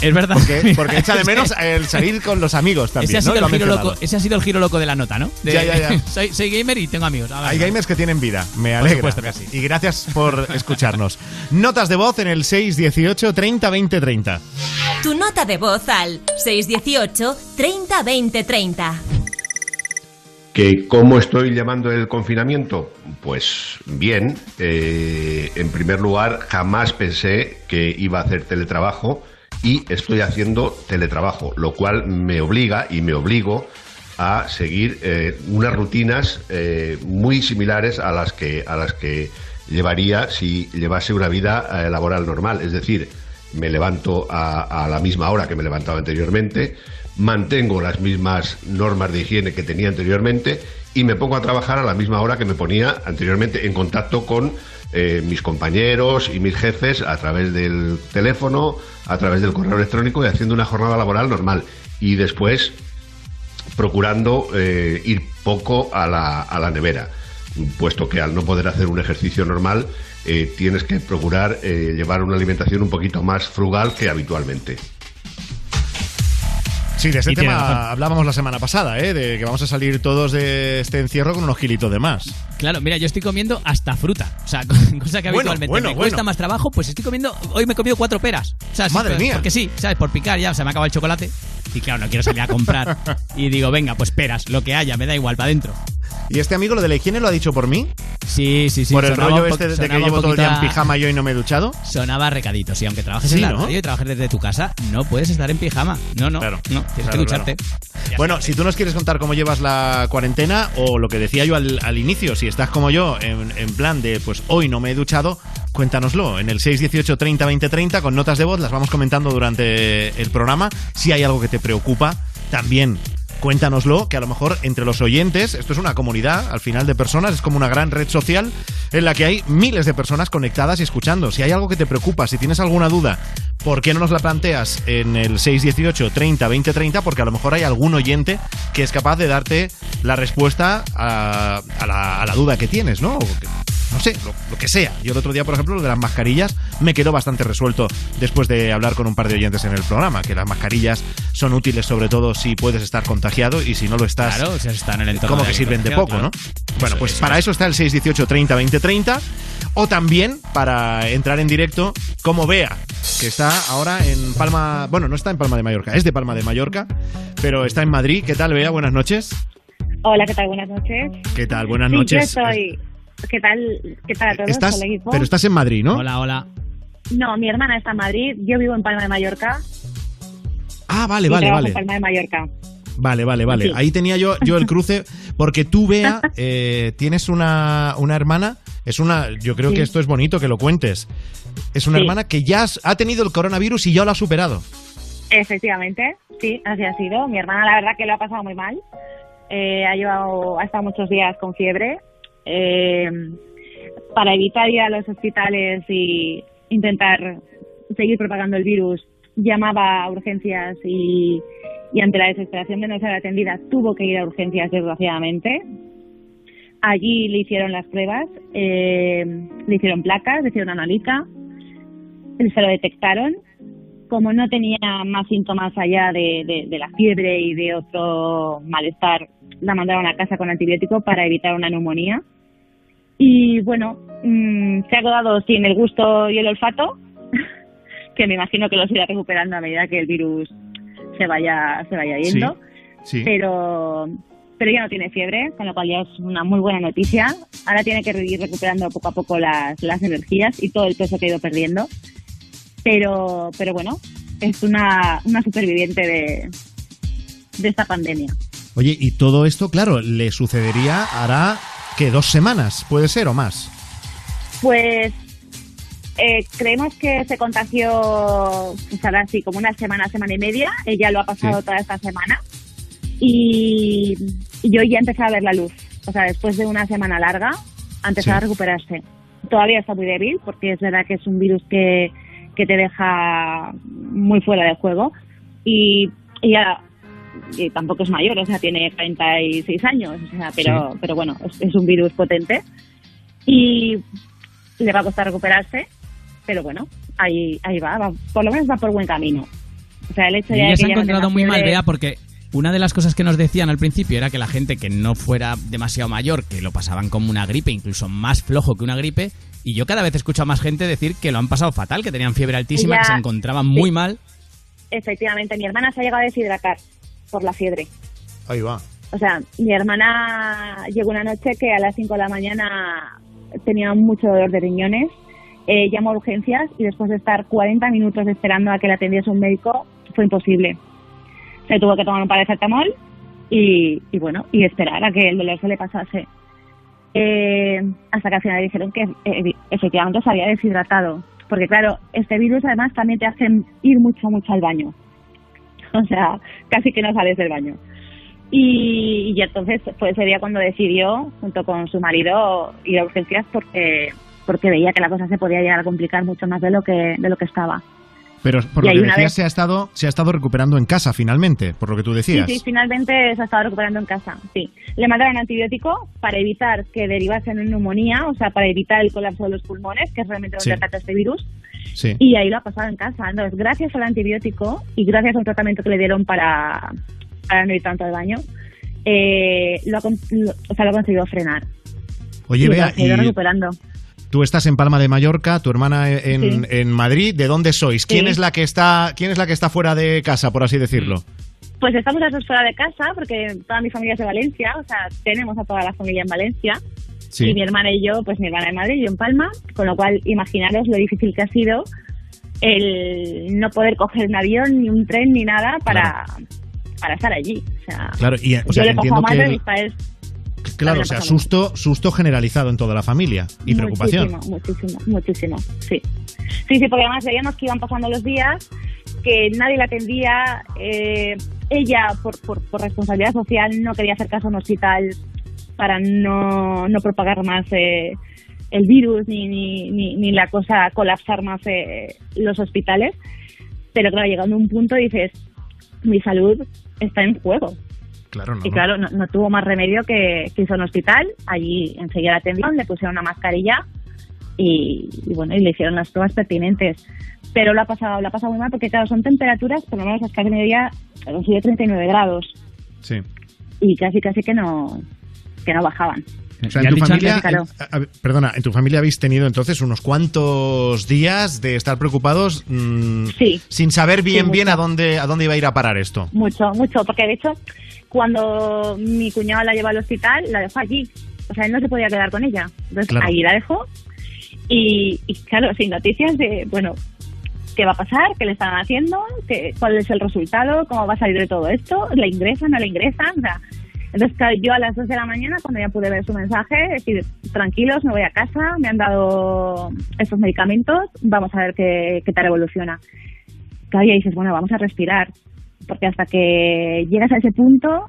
Es verdad.
Porque, porque echa de menos el salir con los amigos también.
ese, ha
¿no?
sido el giro loco, ese ha sido el giro loco de la nota, ¿no? De-
Ya, ya, ya.
soy, soy gamer y tengo amigos.
Hay gamers que tienen vida, me
Por
alegra.
supuesto que sí.
Y gracias por escucharnos. Notas de voz en el 618 30 20 30.
Tu nota de voz al 618 30 20 30.
¿Que ¿Cómo estoy llevando el confinamiento? Pues bien. eh, en primer lugar, jamás pensé que iba a hacer teletrabajo y estoy haciendo teletrabajo, lo cual me obliga y me obligo a seguir eh, unas rutinas eh, muy similares a las que a las que llevaría si llevase una vida laboral normal. Es decir, me levanto a, a la misma hora que me levantaba anteriormente, mantengo las mismas normas de higiene que tenía anteriormente y me pongo a trabajar a la misma hora que me ponía anteriormente en contacto con eh, mis compañeros y mis jefes a través del teléfono, a través del correo electrónico y haciendo una jornada laboral normal. Y después procurando eh, ir poco a la, a la nevera, puesto que al no poder hacer un ejercicio normal eh, tienes que procurar llevar una alimentación un poquito más frugal que habitualmente.
Sí, de este
Y
tema hablábamos la semana pasada, ¿eh? de que vamos a salir todos de este encierro con unos kilitos de más.
Claro, mira, yo estoy comiendo hasta fruta. O sea, cosa que habitualmente
bueno,
me
bueno.
cuesta más trabajo, pues estoy comiendo. Hoy me he comido cuatro peras. O sea, sí,
Madre
pues,
mía.
Porque sí, ¿sabes? Por picar ya, se me acaba el chocolate. Y claro, no quiero salir a comprar. y digo, venga, pues peras, lo que haya, me da igual, para adentro.
¿Y este amigo lo de la higiene lo ha dicho por mí?
Sí, sí, sí.
¿Por el rollo este de que llevo todo el día en pijama yo y no me he duchado?
Sonaba recadito, sí, aunque trabajes
Sí,
en la
¿no?
radio y trabajes desde tu casa, no puedes estar en pijama. No, no, no, tienes
Claro,
que ducharte.
Bueno, si tú nos quieres contar cómo llevas la cuarentena o lo que decía yo al, al inicio, si estás como yo en, en plan de pues hoy no me he duchado, cuéntanoslo en el 618 30 20 30 con notas de voz, las vamos comentando durante el programa. Si hay algo que te preocupa, también cuéntanoslo, que a lo mejor entre los oyentes, esto es una comunidad al final de personas, es como una gran red social en la que hay miles de personas conectadas y escuchando. Si hay algo que te preocupa, si tienes alguna duda, ¿por qué no nos la planteas en el 618 30 20 30? Porque a lo mejor hay algún oyente que es capaz de darte la respuesta a, a la, a la duda que tienes, ¿no? No sé, lo, lo que sea. Yo el otro día, por ejemplo, lo de las mascarillas me quedó bastante resuelto después de hablar con un par de oyentes en el programa, que las mascarillas son útiles sobre todo si puedes estar contagiado y si no lo estás,
Claro, si está en el
como que sirven de poco, ¿no? Bueno, pues
eso
para
es.
eso está el 618 30 20 30 o también para entrar en directo como Bea, que está ahora en Palma, bueno, no está en Palma de Mallorca, es de Palma de Mallorca, pero está en Madrid. ¿Qué tal, Bea? Buenas noches.
Hola, ¿qué tal? Buenas noches.
¿Qué tal? Buenas
Sí,
noches.
Yo estoy. ¿Qué tal? ¿Qué tal a todos?
Estás,
Hola, equipo.
pero estás en Madrid, ¿no?
Hola, hola.
No, mi hermana está en Madrid. Yo vivo en Palma de Mallorca.
Ah, vale,
y
vale, vale.
en Palma de Mallorca.
Vale, vale, vale.
Sí.
Ahí tenía yo, yo el cruce, porque tú, Bea, eh, tienes una, una hermana, es una, yo creo
Sí.
que esto es bonito que lo cuentes. Es una
Sí.
hermana que ya has- ha tenido el coronavirus y ya lo ha superado.
Efectivamente, sí, así ha sido. Mi hermana, la verdad, que lo ha pasado muy mal. Eh, ha llevado, ha estado muchos días con fiebre. Eh, para evitar ir a los hospitales y intentar seguir propagando el virus, llamaba a urgencias y, ante la desesperación de no ser atendida, tuvo que ir a urgencias, desgraciadamente. Allí le hicieron las pruebas, eh, le hicieron placas, le hicieron analítica, se lo detectaron como no tenía más síntomas allá de, de- de la fiebre y de otro malestar, la mandaron a casa con antibiótico para evitar una neumonía. Y bueno, mm, se ha quedado sin el gusto y el olfato, que me imagino que los irá recuperando a medida que el virus se vaya, se vaya yendo.
Sí.
Pero, pero ya no tiene fiebre, con lo cual ya es una muy buena noticia. Ahora tiene que ir recuperando poco a poco las, las energías y todo el peso que ha ido perdiendo pero pero bueno es una, una superviviente de, de esta pandemia
Oye, y todo esto, claro, le sucedería hará que dos semanas, puede ser o más.
pues eh, creemos que se contagió pues ahora sí como una semana semana y media ella lo ha pasado
Sí.
toda esta semana y, y yo ya empecé a ver la luz o sea después de una semana larga ha empezado
Sí.
a recuperarse todavía está muy débil porque es verdad que es un virus que, que te deja muy fuera de juego y ella y tampoco es mayor, o sea, tiene 36 años, o sea, pero,
Sí.
pero bueno, es, es un virus potente y le va a costar recuperarse, pero bueno, ahí, ahí va, va, por lo menos va por buen camino. O sea, el hecho
Y
de que
se ha
ya no
encontrado
tenga
muy mal,
fiebre-
Bea, porque una de las cosas que nos decían al principio era que la gente que no fuera demasiado mayor, que lo pasaban como una gripe, incluso más flojo que una gripe, y yo cada vez escucho a más gente decir que lo han pasado fatal, que tenían fiebre altísima, que se encontraban
sí.
muy mal.
Efectivamente, mi hermana se ha llegado a deshidratar por la fiebre.
Ahí va.
O sea, mi hermana llegó una noche que a las 5 de la mañana tenía mucho dolor de riñones, eh, llamó a urgencias y después de estar 40 minutos esperando a que la atendiese un médico, fue imposible. Se tuvo que tomar un paracetamol y, y bueno, y esperar a que el dolor se le pasase. Eh, hasta que al final dijeron que eh, efectivamente se había deshidratado. Porque claro, este virus además también te hace ir mucho, mucho al baño. O sea, casi que no sales del baño. Y, y entonces fue ese día cuando decidió, junto con su marido, ir a urgencias porque porque veía que la cosa se podía llegar a complicar mucho más de lo que de lo que estaba.
Pero por
Y
lo que decías,
vez-
se ha, estado, se ha estado recuperando en casa finalmente, por lo que tú decías.
Sí, sí, finalmente se ha estado recuperando en casa, sí. Le mandaron antibiótico para evitar que derivase en neumonía, o sea, para evitar el colapso de los pulmones, que es realmente donde
Sí.
ataca este virus.
Sí.
Y ahí lo ha pasado en casa. Entonces, gracias al antibiótico y gracias a un tratamiento que le dieron para, para no ir tanto al baño, eh, lo, ha, lo- o sea, lo ha conseguido frenar.
Oye,
y
Bea,
ha ido
y
recuperando.
Tú estás en Palma de Mallorca, tu hermana en,
Sí.
en Madrid. ¿De dónde sois? ¿Quién
Sí.
es la que está, quién es la que está fuera de casa, por así decirlo?
Pues estamos las dos fuera de casa porque toda mi familia es de Valencia, o sea, tenemos a toda la familia en Valencia.
Sí.
Y mi hermana y yo, pues mi hermana en Madrid y yo en Palma, con lo cual imaginaros lo difícil que ha sido el no poder coger un avión, ni un tren, ni nada para, para estar allí. O sea,
Claro, y, o
yo
sea,
le he pasado
entiendo
mal,
que
padres
Claro, o sea, susto, susto generalizado en toda la familia y preocupación.
Muchísimo, muchísimo, muchísimo, sí. Sí, sí, porque además veíamos que iban pasando los días, que nadie la atendía, eh, ella por, por, por responsabilidad social no quería hacer caso a un hospital para no, no propagar más eh, el virus ni, ni, ni, ni la cosa colapsar más eh, los hospitales. Pero claro, llegando a un punto dices, mi salud está en juego.
Claro, no.
y claro, no, no tuvo más remedio que, que a un hospital. Allí enseguida la atendieron, le pusieron una mascarilla y, y bueno, y le hicieron las pruebas pertinentes. Pero lo ha pasado, lo ha pasado muy mal porque, claro, son temperaturas, por lo menos hasta que han sido 39 grados
Sí.
y casi, casi que no, que no bajaban.
O sea, en tu
dicho
familia,
antes- Claro.
en- a- a- perdona, en tu familia habéis tenido entonces unos cuantos días de estar preocupados mm,
Sí.
sin saber bien
Sí,
bien a dónde a dónde iba a ir a parar esto.
Mucho, mucho, porque de hecho, cuando mi cuñado la llevó al hospital, la dejó allí. O sea, él no se podía quedar con ella. Entonces,
Claro.
allí la dejó. Y, y, claro, sin noticias de, bueno, qué va a pasar, qué le están haciendo, qué, cuál es el resultado, cómo va a salir de todo esto, la ingresan, no la ingresan. O sea, entonces, yo a las 2 de la mañana, cuando ya pude ver su mensaje, decir, tranquilos, me voy a casa, me han dado estos medicamentos, vamos a ver qué, qué tal evoluciona. Claro, y dices, bueno, vamos a respirar, porque hasta que llegas a ese punto,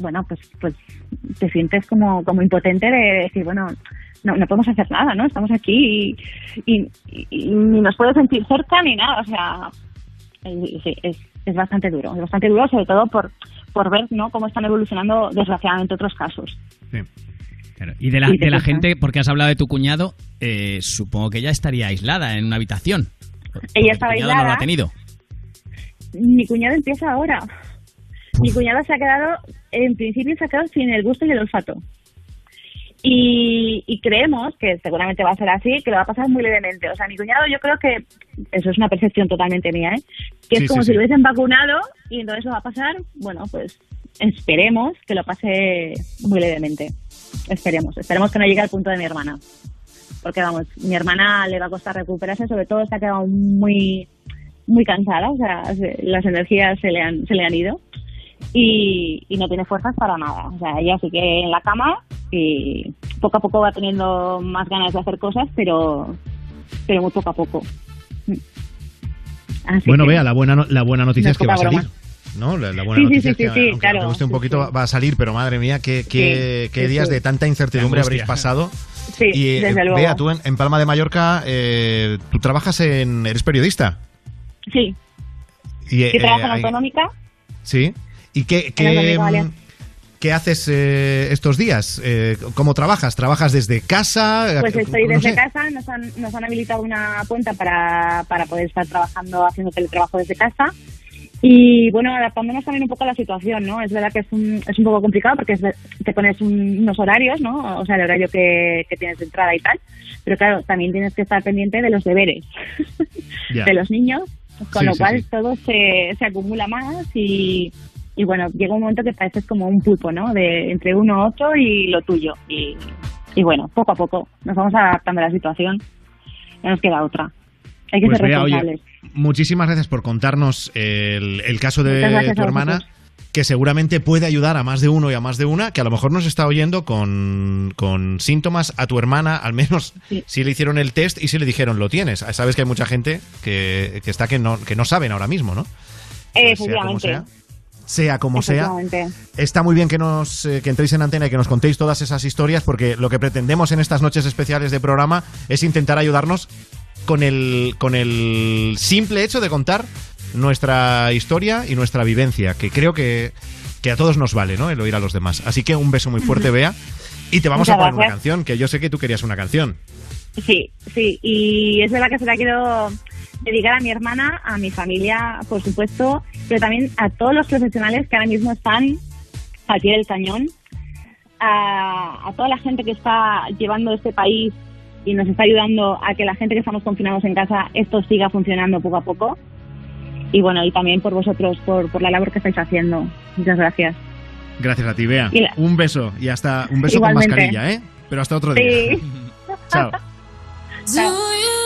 bueno, pues pues te sientes como, como impotente de decir, bueno, no, no podemos hacer nada, ¿no? Estamos aquí y, ni nos puedes sentir cerca ni nada, o sea, sí, es, es bastante duro, es bastante duro, sobre todo por, por ver, ¿no?, cómo están evolucionando desgraciadamente otros casos.
Claro. Y de la,
Sí,
de la gente, porque has hablado de tu cuñado, eh, supongo que ella estaría aislada en una habitación.
Ella estaba
cuñado no lo
aislada.
ha tenido.
Mi cuñado empieza ahora. Mi cuñado se ha quedado, en principio se ha quedado sin el gusto y el olfato. Y, y creemos que seguramente va a ser así, que lo va a pasar muy levemente. O sea, mi cuñado yo creo que, eso es una percepción totalmente mía, ¿eh? que
Sí,
es como
sí,
si
sí.
lo hubiesen vacunado y entonces lo va a pasar, bueno, pues esperemos que lo pase muy levemente. Esperemos, esperemos que no llegue al punto de mi hermana. Porque vamos, mi hermana le va a costar recuperarse, sobre todo se ha quedado muy muy cansada, o sea, se- las energías se le han, se le han ido y, y no tiene fuerzas para nada. O sea, ella sigue en la cama y poco a poco va teniendo más ganas de hacer cosas, pero, pero muy poco a poco. Así
Bueno,
que-
vea, la buena no- la buena noticia
No
es que va a salir.
broma.
¿No? La, la buena
Sí, sí,
noticia
sí,
es que,
sí, sí,
aunque
claro,
me guste un
sí,
poquito,
sí.
va a salir, pero madre mía, qué, qué,
Sí,
qué
sí,
días
sí.
de tanta incertidumbre habréis pasado.
Sí,
y, eh,
desde luego.
Bea, tú en, en Palma de Mallorca, eh, tú trabajas en. Eres periodista.
Sí,
Y,
que
eh,
trabajo en autonómica.
Sí. ¿Y qué, qué,
Balear.
qué haces eh, estos días? Eh, ¿Cómo trabajas? ¿Trabajas desde casa?
Pues
Eh,
estoy
no
desde
sé.
casa, nos han, nos han habilitado una cuenta para, para poder estar trabajando, haciendo teletrabajo desde casa. Y bueno, adaptándonos también un poco a la situación, ¿no? Es verdad que es un, es un poco complicado porque es te pones un- unos horarios, ¿no? O sea, el horario que, que tienes de entrada y tal. Pero claro, también tienes que estar pendiente de los deberes de los niños, con
Sí,
lo
sí,
cual
sí.
todo se, se acumula más y, y bueno, llega un momento que pareces como un pulpo, ¿no? De entre uno otro y lo tuyo. Y, y bueno, poco a poco nos vamos adaptando a la situación. No nos queda otra. Hay que
Pues
ser
oye,
responsables.
muchísimas gracias por contarnos el, el caso de tu hermana, que seguramente puede ayudar a más de uno y a más de una, que a lo mejor nos está oyendo con, con síntomas a tu hermana, al menos si le hicieron el test y si le dijeron lo tienes. Sabes que hay mucha gente que, que está que no, que no saben ahora mismo, ¿no?
Eh,
sea como
efectivamente.
sea. Sea como sea. Está muy bien que nos eh, que entréis en antena y que nos contéis todas esas historias, porque lo que pretendemos en estas noches especiales de programa es intentar ayudarnos con el, con el simple hecho de contar nuestra historia y nuestra vivencia, que creo que, que a todos nos vale, ¿no? El oír a los demás. Así que un beso muy fuerte, Bea. Y te vamos a poner una canción, que yo sé que tú querías una canción.
Sí, sí, y es verdad que se la quiero dedicar a mi hermana, a mi familia, por supuesto, pero también a todos los profesionales que ahora mismo están al pie del cañón, a, a toda la gente que está llevando este país y nos está ayudando a que la gente que estamos confinados en casa, esto siga funcionando poco a poco. Y bueno, y también por vosotros, por, por la labor que estáis haciendo. Muchas gracias.
Gracias a ti, Bea.
La-
Un beso y hasta un beso
Igualmente.
con mascarilla, ¿eh? Pero hasta otro día.
Sí.
Chao.
Do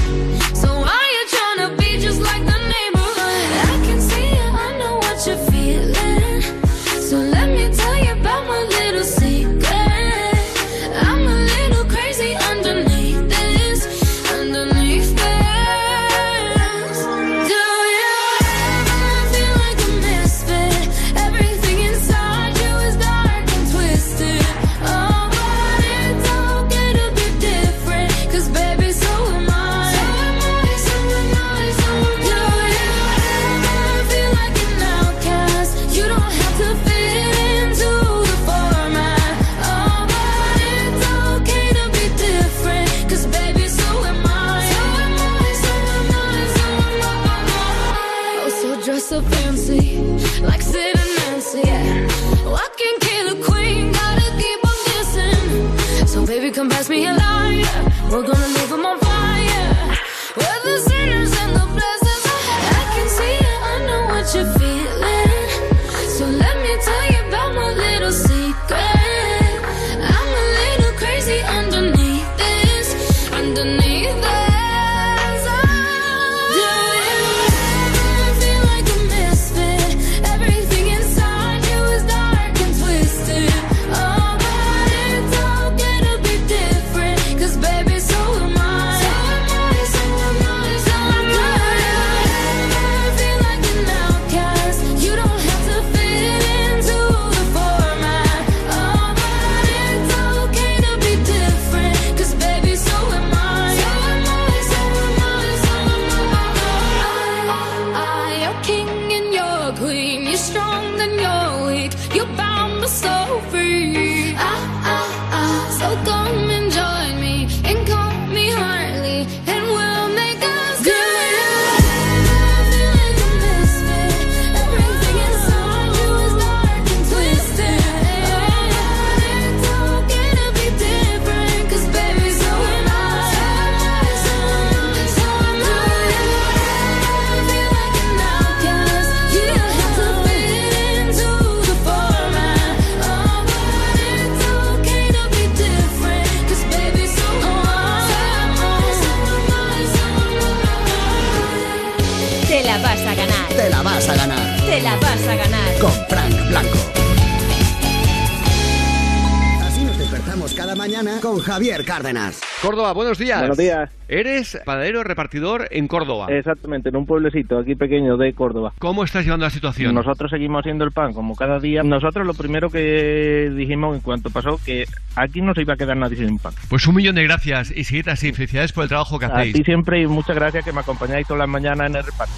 Cárdenas.
Córdoba, buenos días.
Buenos días.
Eres panadero repartidor en Córdoba.
Exactamente, en un pueblecito aquí pequeño de Córdoba.
¿Cómo estás llevando la situación?
Nosotros seguimos haciendo el pan como cada día. Nosotros lo primero que dijimos en cuanto pasó que aquí no se iba a quedar nadie sin pan.
Pues un millón de gracias y seguid así. Felicidades por el trabajo que
A
hacéis.
ti siempre y muchas gracias que me acompañáis todas las mañanas en el reparto.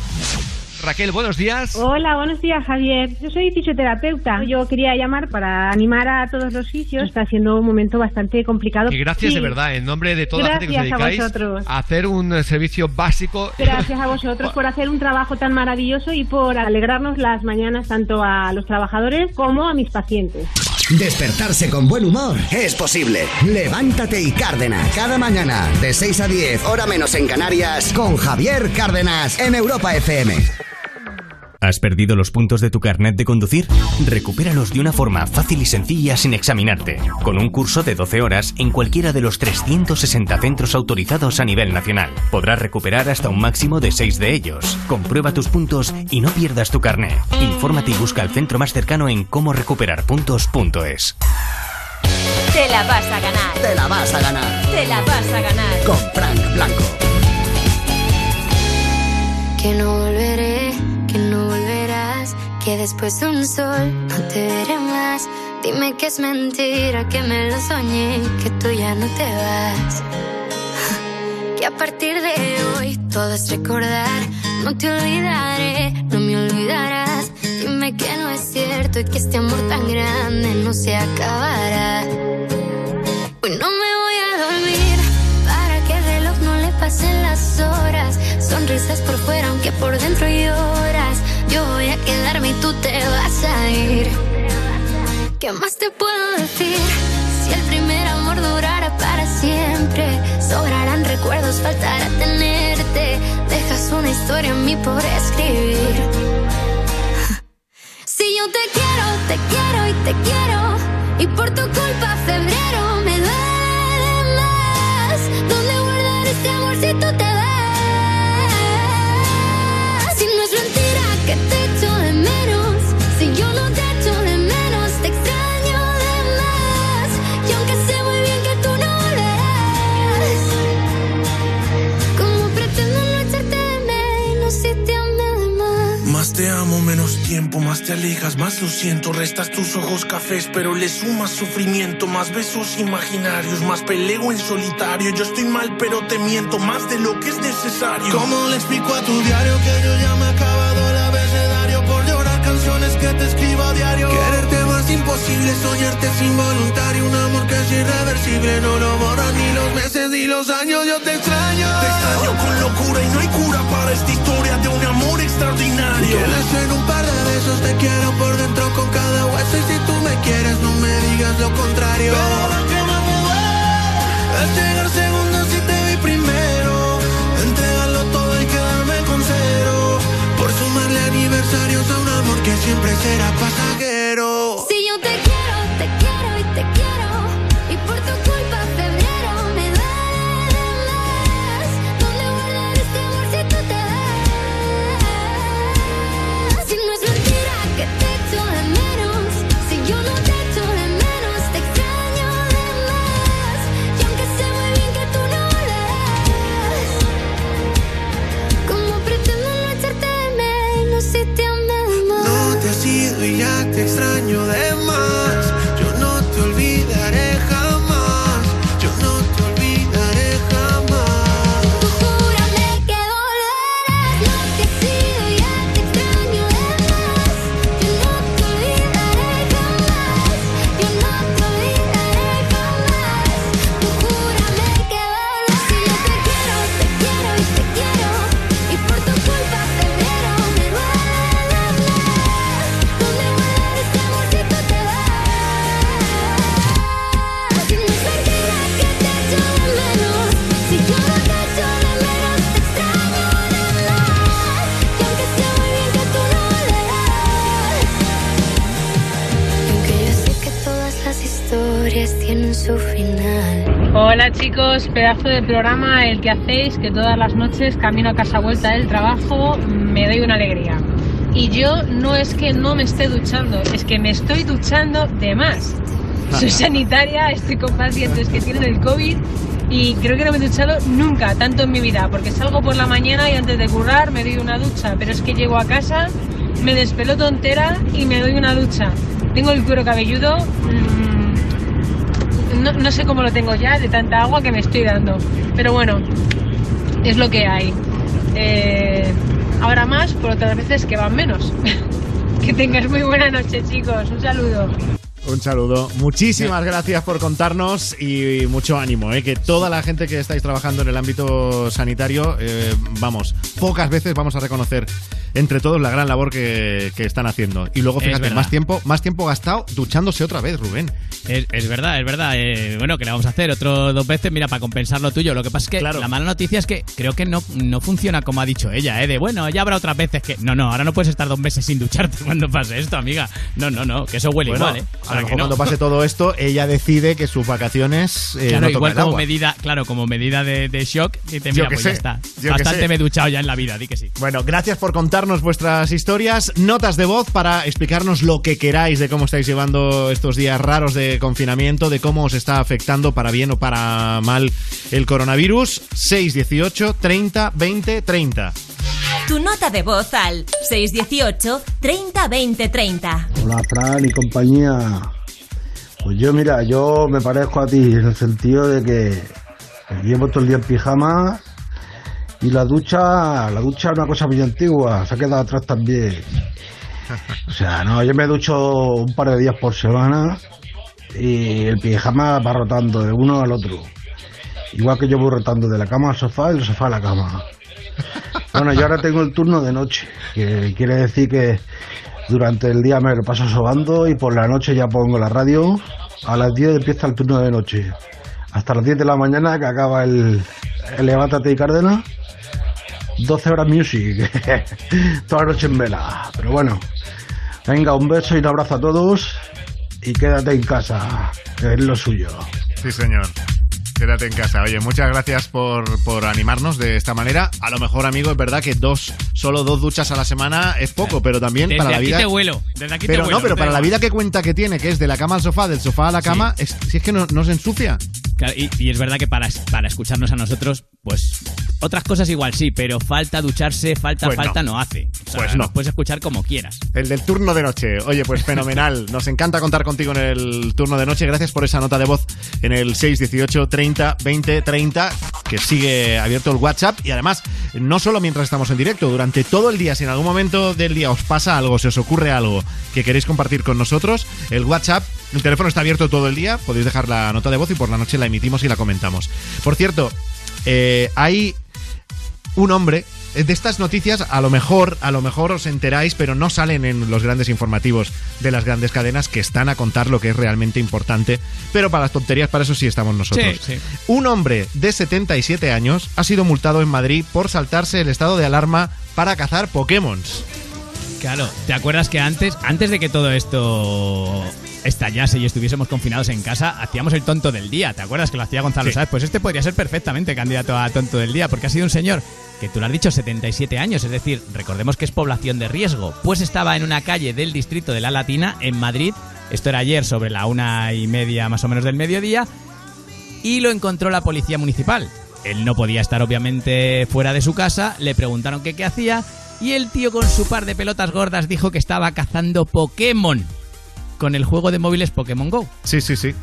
Raquel, buenos días.
Hola, buenos días, Javier. Yo soy fisioterapeuta. Yo quería llamar para animar a todos los fisios. Está siendo un momento bastante complicado.
Y gracias
Sí,
de verdad, en nombre de toda la gente que os
Gracias a
dedicáis
vosotros.
a hacer un eh, servicio básico.
Gracias a vosotros por hacer un trabajo tan maravilloso y por alegrarnos las mañanas tanto a los trabajadores como a mis pacientes.
Despertarse con buen humor es posible. Levántate y Cárdenas. Cada mañana, de 6 a 10, hora menos en Canarias, con Javier Cárdenas en Europa FM.
¿Has perdido los puntos de tu carnet de conducir? Recupéralos de una forma fácil y sencilla sin examinarte, con un curso de 12 horas en cualquiera de los 360 centros autorizados a nivel nacional. Podrás recuperar hasta un máximo de 6 de ellos. Comprueba tus puntos y no pierdas tu carnet. Infórmate y busca el centro más cercano en cómo recuperar puntos.es.
Te la vas a ganar.
Te la vas a ganar.
Te la vas a ganar.
Con Frank Blanco.
Que no después de un sol no te veré más. Dime que es mentira, que me lo soñé, que tú ya no te vas. Que a partir de hoy todo es recordar, no te olvidaré, no me olvidarás. Dime que no es cierto y que este amor tan grande no se acabará. Hoy no me voy a dormir para que el reloj no le pasen las horas. Sonrisas por fuera, aunque por dentro lloras. Yo voy a quedarme y tú te vas a ir. ¿Qué más te puedo decir? Si el primer amor durara para siempre, sobrarán recuerdos, faltará tenerte. Dejas una historia en mí por escribir. Si yo te quiero, te quiero y te quiero. Y por tu culpa febrero te
amo, menos tiempo, más te alejas, más lo siento. Restas tus ojos cafés, pero le sumas sufrimiento. Más besos imaginarios, más peleo en solitario. Yo estoy mal, pero te miento más de lo que es necesario.
¿Cómo le explico a tu diario que yo ya me he acabado que te escribo a diario? Quererte más imposible, soñarte es involuntario, un amor que es irreversible, no lo borran ni los meses ni los años, yo te extraño.
Te extraño con locura y no hay cura para esta historia de un amor extraordinario.
Quieres en un par de besos, te quiero por dentro con cada hueso y si tú me quieres no me digas lo contrario. Pero lo que más me duele es llegar segundo sumarle aniversarios a un amor que siempre será pasajero.
Si yo te quiero, te quiero
Hola chicos, pedazo de programa el que hacéis, que todas las noches camino a casa vuelta del trabajo me doy una alegría. Y yo no es que no me esté duchando, es que me estoy duchando de más. Soy sanitaria, estoy con pacientes que tienen el COVID y creo que no me he duchado nunca, tanto en mi vida, porque salgo por la mañana y antes de currar me doy una ducha, pero es que llego a casa, me despeloto entera y me doy una ducha. Tengo el cuero cabelludo, no, no sé cómo lo tengo ya de tanta agua que me estoy dando, pero bueno, es lo que hay. Eh, ahora más, por otras veces que van menos. que tengas muy buena noche, chicos. Un saludo.
Un saludo. Muchísimas gracias por contarnos y mucho ánimo, ¿eh? que toda la gente que estáis trabajando en el ámbito sanitario, eh, vamos, pocas veces vamos a reconocer entre todos la gran labor que, que están haciendo. Y luego, fíjate, más tiempo, más tiempo gastado duchándose otra vez, Rubén.
Es, es verdad, es verdad. Eh, bueno, que le vamos a hacer otro dos veces, mira, para compensar lo tuyo. Lo que pasa es que la mala noticia es que creo que no, no funciona como ha dicho ella, ¿eh? De bueno, ya habrá otras veces que. No, no, ahora no puedes estar dos meses sin ducharte cuando pase esto, amiga. No, no, no, que eso huele
Bueno,
igual, ¿eh? O
a lo
que
mejor
no.
cuando pase todo esto, ella decide que sus vacaciones. eh,
Claro,
no
igual como
agua.
medida, claro, como medida de, de shock, y te
Yo
mira,
que
pues
sé,
ya está.
yo que
Bastante
sé.
me he duchado ya en la vida, di que sí.
Bueno, gracias por contarnos vuestras historias, notas de voz para explicarnos lo que queráis de cómo estáis llevando estos días raros de confinamiento, de cómo os está afectando para bien o para mal el coronavirus. 618 30 20 30.
Tu nota de voz al 618 30 20 30.
Hola, Fran y compañía. Pues yo, mira, yo me parezco a ti en el sentido de que llevo todo el día en pijama y la ducha, la ducha es una cosa muy antigua, se ha quedado atrás también. O sea, no, yo me ducho un par de días por semana y el pijama va rotando de uno al otro. Igual que yo voy rotando de la cama al sofá y del sofá a la cama. Bueno, yo ahora tengo el turno de noche, que quiere decir que durante el día me lo paso sobando y por la noche ya pongo la radio. A las 10 empieza el turno de noche. Hasta las 10 de la mañana que acaba el, el Levántate y Cárdenas. 12 horas music. Toda la noche en vela. Pero bueno, venga, un beso y un abrazo a todos. Y quédate en casa, que es lo suyo.
Sí, señor. Quédate en casa. Oye, muchas gracias por, por animarnos de esta manera. A lo mejor, amigo, es verdad que dos, solo dos duchas a la semana es poco, pero también
Desde
para la
aquí
vida.
te desde aquí te
pero
huelo,
no, pero
no te
para la vida que cuenta que tiene, que es de la cama al sofá, del sofá a la cama, es- si es que no, no se ensucia.
Claro, y, y es verdad que para, para escucharnos a nosotros, pues otras cosas igual sí, pero falta ducharse, falta,
Pues no.
falta no, hace. O sea,
Pues no.
nos puedes escuchar como quieras.
El del turno de noche. Oye, pues fenomenal. Nos encanta contar contigo en el turno de noche. Gracias por esa nota de voz en el 618 30 20 30, que sigue abierto el WhatsApp. Y además, no solo mientras estamos en directo, durante todo el día, si en algún momento del día os pasa algo, se os ocurre algo que queréis compartir con nosotros, el WhatsApp, el teléfono está abierto todo el día. Podéis dejar la nota de voz y por la noche la emitimos y la comentamos. Por cierto, eh, hay un hombre eh, de estas noticias a lo mejor a lo mejor os enteráis pero no salen en los grandes informativos de las grandes cadenas que están a contar lo que es realmente importante pero para las tonterías para eso sí estamos nosotros
Sí, sí.
un hombre de 77 años ha sido multado en Madrid por saltarse el estado de alarma para cazar Pokémon
Claro, ¿te acuerdas que antes, antes de que todo esto estallase y estuviésemos confinados en casa, hacíamos el tonto del día? ¿Te acuerdas que lo hacía Gonzalo
Sí.
Sáez? Pues este podría ser perfectamente candidato a tonto del día, porque ha sido un señor que tú lo has dicho, 77 años, es decir, recordemos que es población de riesgo, pues estaba en una calle del distrito de La Latina, en Madrid, esto era ayer sobre la una y media más o menos del mediodía, y lo encontró la policía municipal. Él no podía estar obviamente fuera de su casa, le preguntaron que qué hacía y el tío con su par de pelotas gordas dijo que estaba cazando Pokémon con el juego de móviles Pokémon Go.
Sí, sí, sí.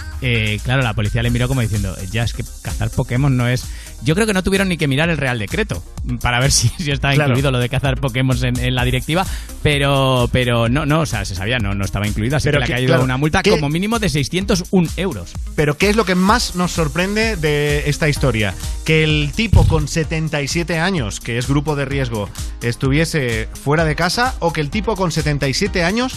claro, la policía le miró como diciendo, ya es que cazar Pokémon no es... Yo creo que no tuvieron ni que mirar el Real Decreto para ver si, si estaba
Claro.
incluido lo de cazar Pokémon en, en la directiva, pero pero no, no, o sea, se sabía, no, no estaba incluido, así
Pero
que le ha
que-
caído
claro,
una multa
¿qué-
como mínimo de 601 euros.
Pero ¿qué es lo que más nos sorprende de esta historia? Que el tipo con 77 años, que es grupo de riesgo, estuviese fuera de casa o que el tipo con 77 años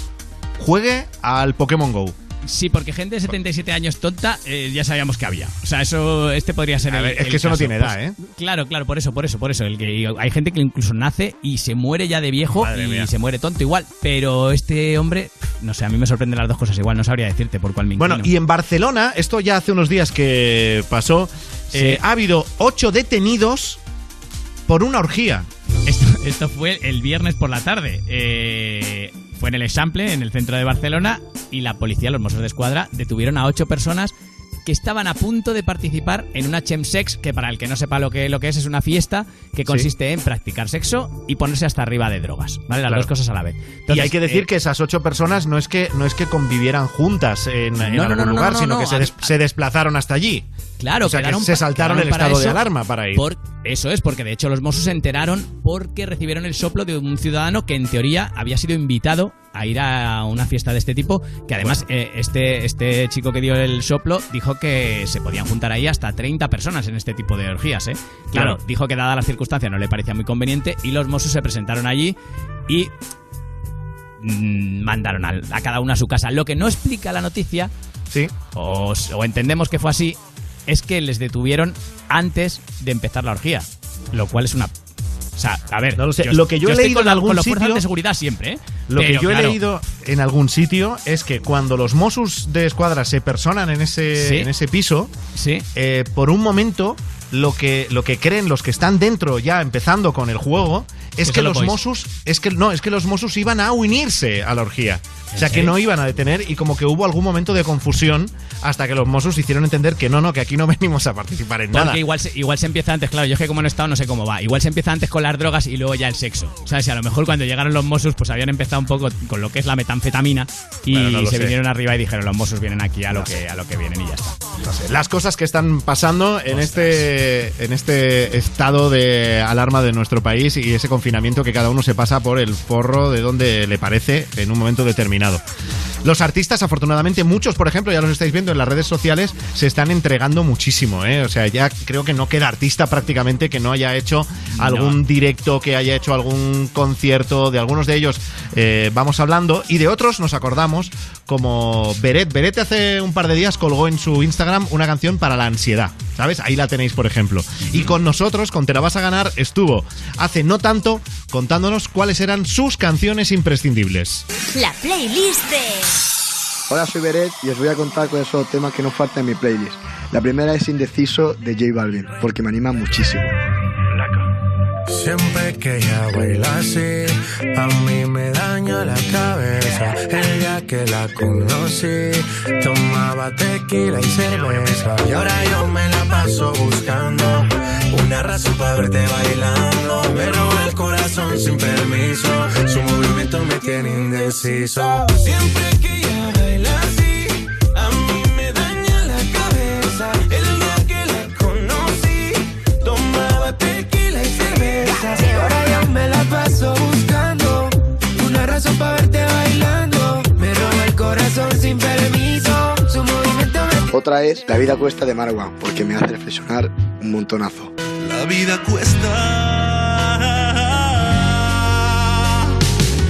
juegue al Pokémon Go.
Sí, porque gente de 77 años tonta eh, ya sabíamos que había. O sea, eso este podría ser
A
el,
ver, es
el
que eso no tiene edad,
Pues,
¿eh?
Claro, claro, por eso, por eso, por eso. El que hay gente que incluso nace y se muere ya de viejo
Madre
y
mía.
se muere tonto igual. Pero este hombre, no sé, a mí me sorprenden las dos cosas igual. No sabría decirte por cuál me
Bueno, y en Barcelona, esto ya hace unos días que pasó, eh, ha habido ocho detenidos por una orgía.
Esto, Esto fue el viernes por la tarde. Eh, fue en el Example, en el centro de Barcelona, y la policía, los Mossos de Escuadra, detuvieron a ocho personas que estaban a punto de participar en una chemsex, que para el que no sepa lo que, lo que es, es una fiesta que consiste en practicar sexo y ponerse hasta arriba de drogas, ¿vale? Las
Claro.
dos cosas a la vez.
y hay que decir
eh,
que esas ocho personas no es que no es que convivieran juntas en, en
No,
algún
no,
lugar,
no,
sino
no,
que se, des- se desplazaron hasta allí.
Claro,
o sea que
quedaron
se saltaron el estado de alarma para ir.
por- eso es, porque de hecho los Mossos se enteraron porque recibieron el soplo de un ciudadano que en teoría había sido invitado a ir a una fiesta de este tipo, que además eh, este, este chico que dio el soplo dijo que se podían juntar ahí hasta 30 personas en este tipo de orgías, ¿eh? Claro,
Claro.
dijo que dada las circunstancias no le parecía muy conveniente y los Mossos se presentaron allí y mm, mandaron a, cada uno a su casa. Lo que no explica la noticia,
sí.
o, o entendemos que fue así, es que les detuvieron antes de empezar la orgía. Lo cual es una. O sea, a ver.
No lo sé. Lo que yo he leído
con
en algún
con los
sitio-
de seguridad siempre, ¿eh?
Lo
Pero,
que yo
claro,
he leído en algún sitio es que cuando los Mossos de Escuadra se personan en ese,
Sí.
en ese piso,
Sí.
eh, por un momento lo que, lo que creen los que están dentro ya empezando con el juego es
Que
los. Mossos es que no es que los Mossos iban a unirse a la orgía o sea que no iban a detener y como que hubo algún momento de confusión hasta que los Mossos hicieron entender que no no que aquí no venimos a participar en
Porque
nada
igual se, igual se empieza antes, claro, yo es que como no he estado no sé cómo va. Igual se empieza antes con las drogas y luego ya el sexo. O sea, si a lo mejor cuando llegaron los Mossos pues habían empezado un poco con lo que es la metanfetamina y
Bueno, no lo
se
sé.
vinieron arriba y dijeron los Mossos vienen aquí a lo
No
que
sé.
a lo que vienen y ya está.
las cosas que están pasando en este en este estado de alarma de nuestro país y ese confinamiento que cada uno se pasa por el forro de donde le parece en un momento determinado. Los artistas, afortunadamente, muchos, por ejemplo, ya los estáis viendo en las redes sociales, se están entregando muchísimo, ¿eh? O sea, ya creo que no queda artista prácticamente que no haya hecho algún directo, que haya hecho algún concierto. De algunos de ellos eh, vamos hablando y de otros nos acordamos, como Beret. Beret hace un par de días colgó en su Instagram una canción para la ansiedad, ¿sabes? Ahí la tenéis, por ejemplo. Y con nosotros, con Te la vas a ganar, estuvo hace no tanto contándonos cuáles eran sus canciones imprescindibles.
La playlist de...
Hola, soy Beret y os voy a contar cuáles son los temas que no faltan en mi playlist. La primera es Indeciso de J Balvin, porque me anima muchísimo.
Siempre que ella baila así, a mí me daña la cabeza. El día que la conocí, tomaba tequila y cerveza. Y ahora yo me la paso buscando una razón para verte bailando. Me roba el corazón sin permiso, su movimiento me tiene indeciso. Siempre que ella para verte bailando. Me roba el corazón sin permiso, su movimiento me
Otra es La vida cuesta de Marwan, porque me hace reflexionar un montonazo.
La vida cuesta.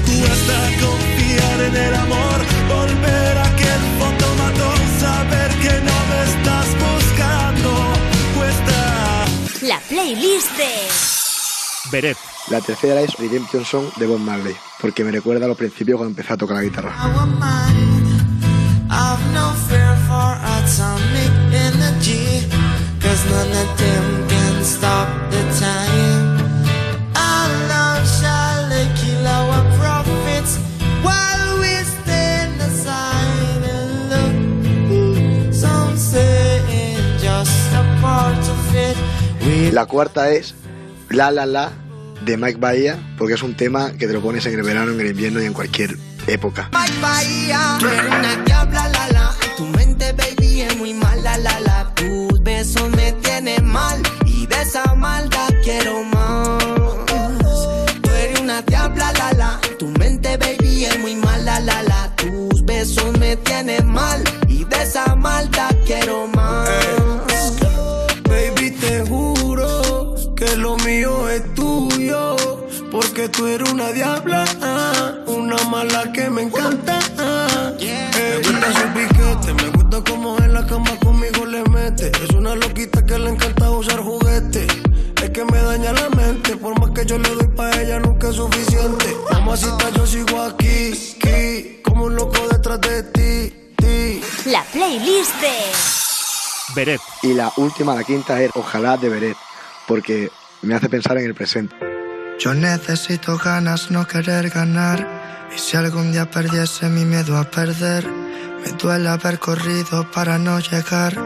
Cuesta confiar en el amor, volver a aquel fotomatón, saber que no me estás buscando. Cuesta.
La playlist de...
Beret.
La tercera es Redemption Song de Bob Marley, porque me recuerda a los principios cuando empecé a tocar la guitarra. La cuarta es La La La de Mike Bahía, porque es un tema que te lo pones en el verano, en el invierno y en cualquier época.
Mike Bahía, una diabla, la la. Tu mente, baby, es muy mala, la la. Tus besos me tienen mal y de esa maldad quiero más. Tú eres una diabla, la la. Tu mente, baby, es muy mala, la la. Tus besos me tienen mal mala que me encanta. ah. Me gusta su piquete, me gusta como en la cama conmigo le mete. Es una loquita que le encanta usar juguetes. Es que me daña la mente, por más que yo le doy pa' ella nunca es suficiente. Mamacita, yo sigo aquí, aquí, como un loco detrás de ti, ti.
La playlist de...
Beret.
Y la última, la quinta, es Ojalá de Beret, porque me hace pensar en el presente.
Yo necesito ganas, no querer ganar. Y si algún día perdiese mi miedo a perder, me duele haber corrido para no llegar.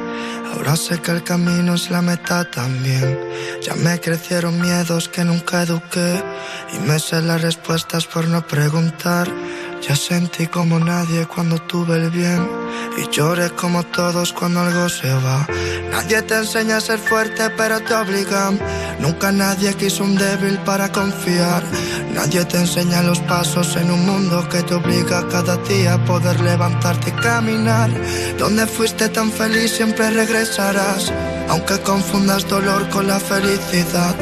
Ahora sé que el camino es la meta también. Ya me crecieron miedos que nunca eduqué. Y me sé las respuestas por no preguntar. Ya sentí como nadie cuando tuve el bien. Y lloré como todos cuando algo se va. Nadie te enseña a ser fuerte, pero te obligan. Nunca nadie quiso un débil para confiar. Nadie te enseña los pasos en un mundo que te obliga cada día a poder levantarte y caminar. Donde fuiste tan feliz siempre regresarás. Aunque confundas dolor con la felicidad.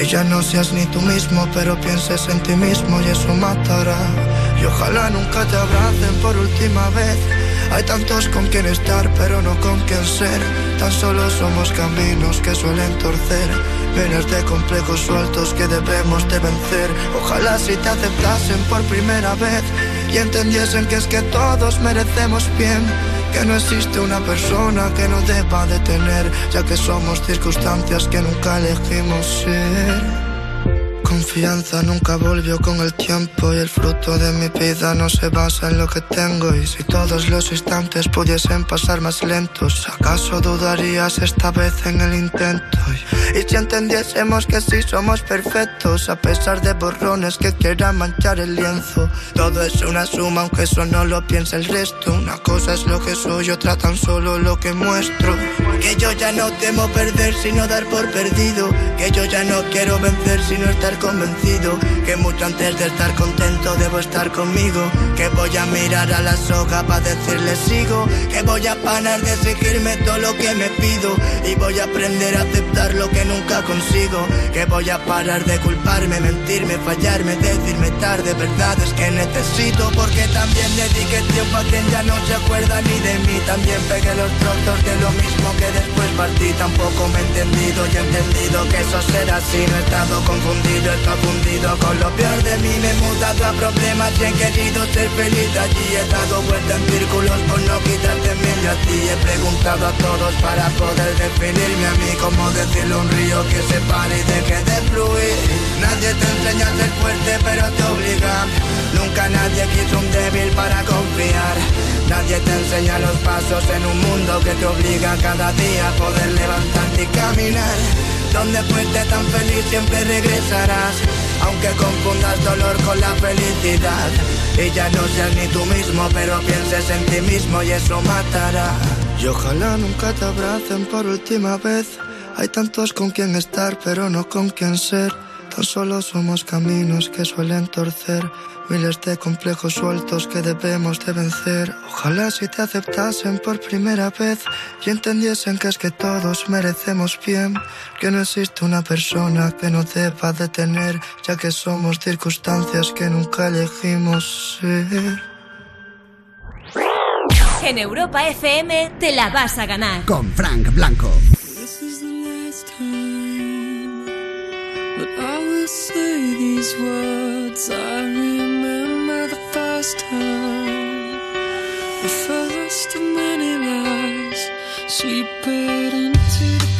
Y ya no seas ni tú mismo, pero pienses en ti mismo y eso matará. Y ojalá nunca te abracen por última vez. Hay tantos con quien estar, pero no con quien ser. Tan solo somos caminos que suelen torcer. Miles de complejos sueltos que debemos de vencer. Ojalá si te aceptasen por primera vez y entendiesen que es que todos merecemos bien. Que no existe una persona que no deba de tener, ya que somos circunstancias que nunca elegimos ser. Confianza nunca volvió con el tiempo y el fruto de mi vida no se basa en lo que tengo. Y si todos los instantes pudiesen pasar más lentos, ¿acaso dudarías esta vez en el intento? Y, y si entendiésemos que sí somos perfectos a pesar de borrones que quieran manchar el lienzo, todo es una suma aunque eso no lo piensa el resto, una cosa es lo que soy, otra tan solo lo que muestro, que yo ya no temo perder sino dar por perdido, que yo ya no quiero vencer sino estar convencido que mucho antes de estar contento debo estar conmigo. Que voy a mirar a la soga para decirle sigo. Que voy a parar de exigirme todo lo que me pido. Y voy a aprender a aceptar lo que nunca consigo. Que voy a parar de culparme, mentirme, fallarme, decirme tarde. Verdades que necesito porque también dediqué tiempo a quien ya no se acuerda ni de mí. También pegué los trozos de lo mismo que después partí. Tampoco me he entendido y he entendido que eso será así. No he estado confundido, he estado fundido con lo peor de mí. Me he mudado a problemas y he querido ser feliz allí. He dado vuelta en círculos por no quitarte medio a ti. He preguntado a todos para poder definirme a mí. Como decirle un río que se pare y deje de fluir. Nadie te enseña a ser fuerte, pero te obliga. Nunca nadie quiso un débil para confiar. Nadie te enseña los pasos en un mundo que te obliga cada día a poder levantarte y caminar. Donde fuiste tan feliz siempre regresarás. Aunque confundas dolor con la felicidad. Y ya no seas ni tú mismo, pero pienses en ti mismo y eso matará. Y ojalá nunca te abracen por última vez. Hay tantos con quien estar, pero no con quien ser. Tan solo somos caminos que suelen torcer. Miles de complejos sueltos que debemos de vencer. Ojalá si te aceptasen por primera vez y entendiesen que es que todos merecemos bien. Que no existe una persona que no deba de tener, ya que somos circunstancias que nunca elegimos ser.
En Europa FM te la vas a ganar.
Con Frank Blanco.
This is the last time that I will say these words. I remember the first time, the first of many lies. Seeping into the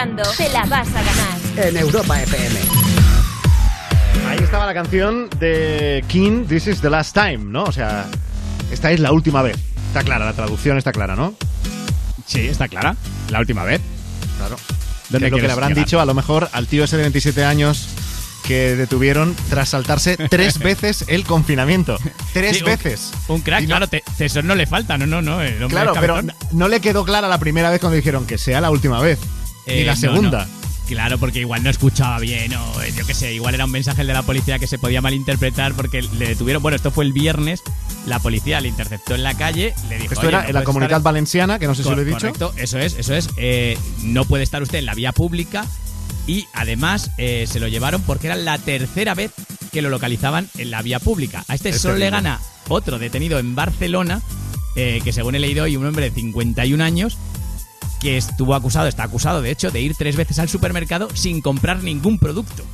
escuchando Te la vas a ganar.
En Europa FM.
Ahí estaba la canción de King, This is the last time, ¿no? O sea, esta es la última vez. Está clara, la traducción está clara, ¿no?
Sí, está clara. La última vez.
Claro.
¿Dónde
es lo que le habrán
llegar?
dicho a lo mejor al tío ese de 27 años que detuvieron tras saltarse tres veces el confinamiento. Tres
Sí, un-
veces.
Un crack,
Y no-
claro, te, eso no le falta, no, no, no. el
Claro, pero no le quedó clara la primera vez cuando dijeron que sea la última vez. Ni
Eh,
la
no,
segunda.
no. Claro, porque igual no escuchaba bien o eh, yo qué sé, igual era un mensaje de la policía que se podía malinterpretar porque le detuvieron. Bueno, esto fue el viernes, la policía le interceptó en la calle, le dijo.
Esto
"Oye,
era
no
en la comunidad
estar-
valenciana, que no sé si lo he dicho.
Correcto, eso es, eso es. Eh, no puede estar usted en la vía pública y además eh, se lo llevaron porque era la tercera vez que lo localizaban en la vía pública. A este
Es
solo le gana otro detenido en Barcelona, eh, que según he leído hoy, un hombre de 51 años que estuvo acusado, está acusado de hecho, de ir tres veces al supermercado sin comprar ningún producto.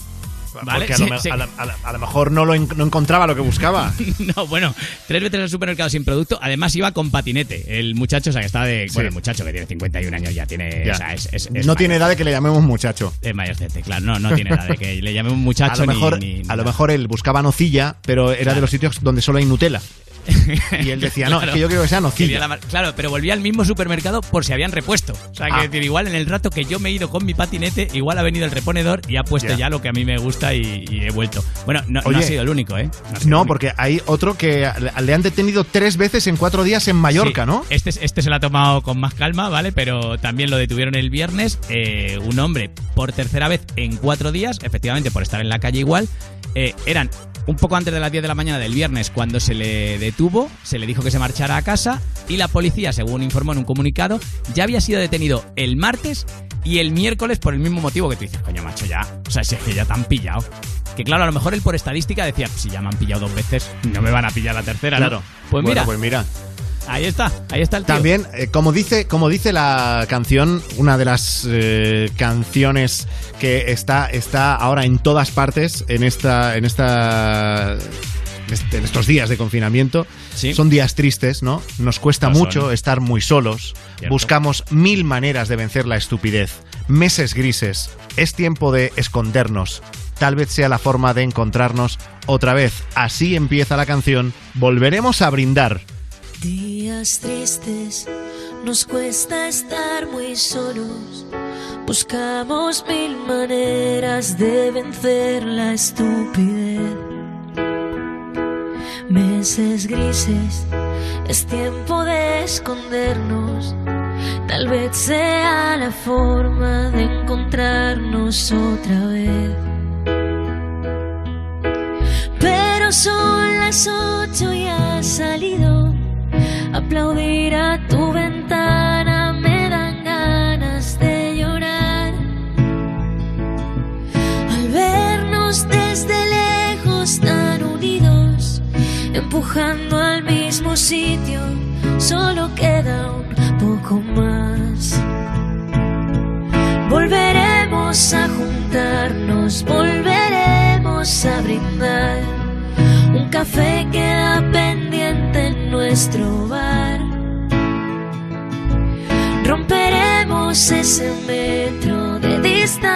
¿Vale?
Porque a lo, a la- a la- a lo mejor no, lo en- no encontraba lo que buscaba.
No, bueno, tres veces al supermercado sin producto. Además iba con patinete. El muchacho, o sea, que está de... Bueno, el muchacho que tiene 51 años ya tiene...
Ya.
O sea, es, es- es
no tiene edad de que le llamemos muchacho.
Es mayorcete, claro. No, no tiene edad de que le llamemos muchacho
a lo
ni-
mejor,
ni- ni
a lo mejor él buscaba nocilla, pero era de los sitios donde solo hay Nutella. Y él decía, no,
Claro.
es que yo quiero que sea nocilla.
la Claro, pero volvía al mismo supermercado por si habían repuesto. O sea, que
Ah.
decir, igual en el rato que yo me he ido con mi patinete, igual ha venido el reponedor y ha puesto
Ya.
ya lo que a mí me gusta y, y he vuelto. Bueno, no, ha sido el único, ¿eh? No único.
porque hay otro que le le han detenido tres veces en cuatro días en Mallorca,
Sí,
¿no?
Este, este se lo ha tomado con más calma, ¿vale? Pero también lo detuvieron el viernes. eh, un hombre por tercera vez en cuatro días, efectivamente por estar en la calle igual. eh, eran un poco antes de las 10 de la mañana del viernes cuando se le detuvo, se le dijo que se marchara a casa y la policía, según informó en un comunicado, ya había sido detenido el martes y el miércoles por el mismo motivo que tú dices, coño macho, ya, o sea, si es que ya te han pillado. Que claro, a lo mejor él por estadística decía, si ya me han pillado dos veces, no me van a pillar la tercera, ¿no?".
Claro.
Pues
Bueno,
mira,
pues mira.
ahí está, ahí está el tío.
También, eh, como dice, como dice la canción, una de las eh, canciones que está, está ahora en todas partes en esta, en esta, este- en estos días de confinamiento, son días tristes, ¿no? Nos cuesta
son.
mucho estar muy solos.
Cierto.
Buscamos mil maneras de vencer la estupidez. Meses grises. Es tiempo de escondernos. Tal vez sea la forma de encontrarnos otra vez. Así empieza la canción. Volveremos a brindar.
Días tristes, nos cuesta estar muy solos. Buscamos mil maneras de vencer la estupidez. Meses grises, es tiempo de escondernos. Tal vez sea la forma de encontrarnos otra vez. Pero son las ocho y has salido. Aplaudir a tu ventana empujando al mismo sitio, solo queda un poco más. Volveremos a juntarnos, volveremos a brindar. Un café queda pendiente en nuestro bar. Romperemos ese metro de distancia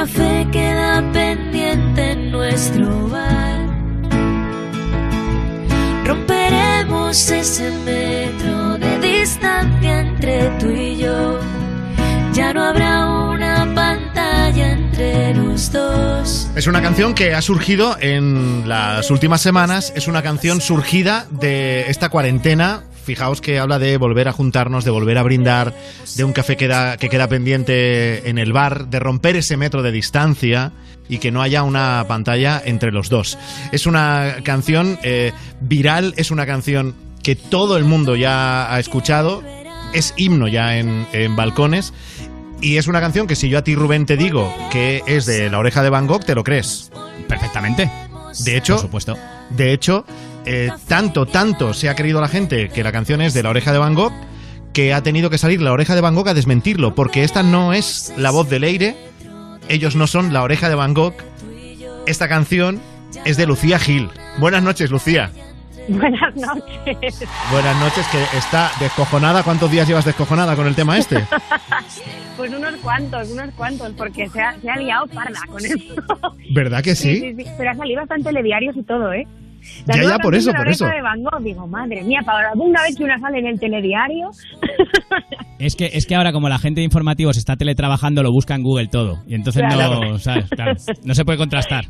café queda pendiente en nuestro bar. Romperemos ese metro de distancia entre tú y yo. Ya no habrá una pantalla entre los dos.
Es una canción que ha surgido en las últimas semanas. Es una canción surgida de esta cuarentena Fijaos que habla de volver a juntarnos, de volver a brindar, de un café que queda, que queda pendiente en el bar, de romper ese metro de distancia y que no haya una pantalla entre los dos. Es una canción eh, viral, es una canción que todo el mundo ya ha escuchado, es himno ya en, en balcones y es una canción que si yo a ti, Rubén, te digo que es de La Oreja de Van Gogh, te lo crees.
Perfectamente.
De hecho,
Por supuesto.
de hecho, eh, tanto, tanto se ha creído la gente que la canción es de La Oreja de Van Gogh que ha tenido que salir La Oreja de Van Gogh a desmentirlo, porque esta no es la voz de Leire, ellos no son La Oreja de Van Gogh, esta canción es de Lucía Gil. Buenas noches, Lucía.
Buenas noches.
Buenas noches, que está descojonada. ¿Cuántos días llevas descojonada con el tema este?
Pues unos cuantos, unos cuantos, porque se ha, se ha liado parda con eso.
¿Verdad que sí?
sí, sí. Pero ha salido bastante telediarios y todo, ¿eh?
Ya, ya, por eso, por eso.
de Van Gogh, digo, madre mía, para una vez que una sale en el telediario.
Es que, es que ahora, como la gente de informativos está teletrabajando, lo busca en Google todo. Y entonces
Claro.
no, ¿sabes? Claro, no se puede contrastar.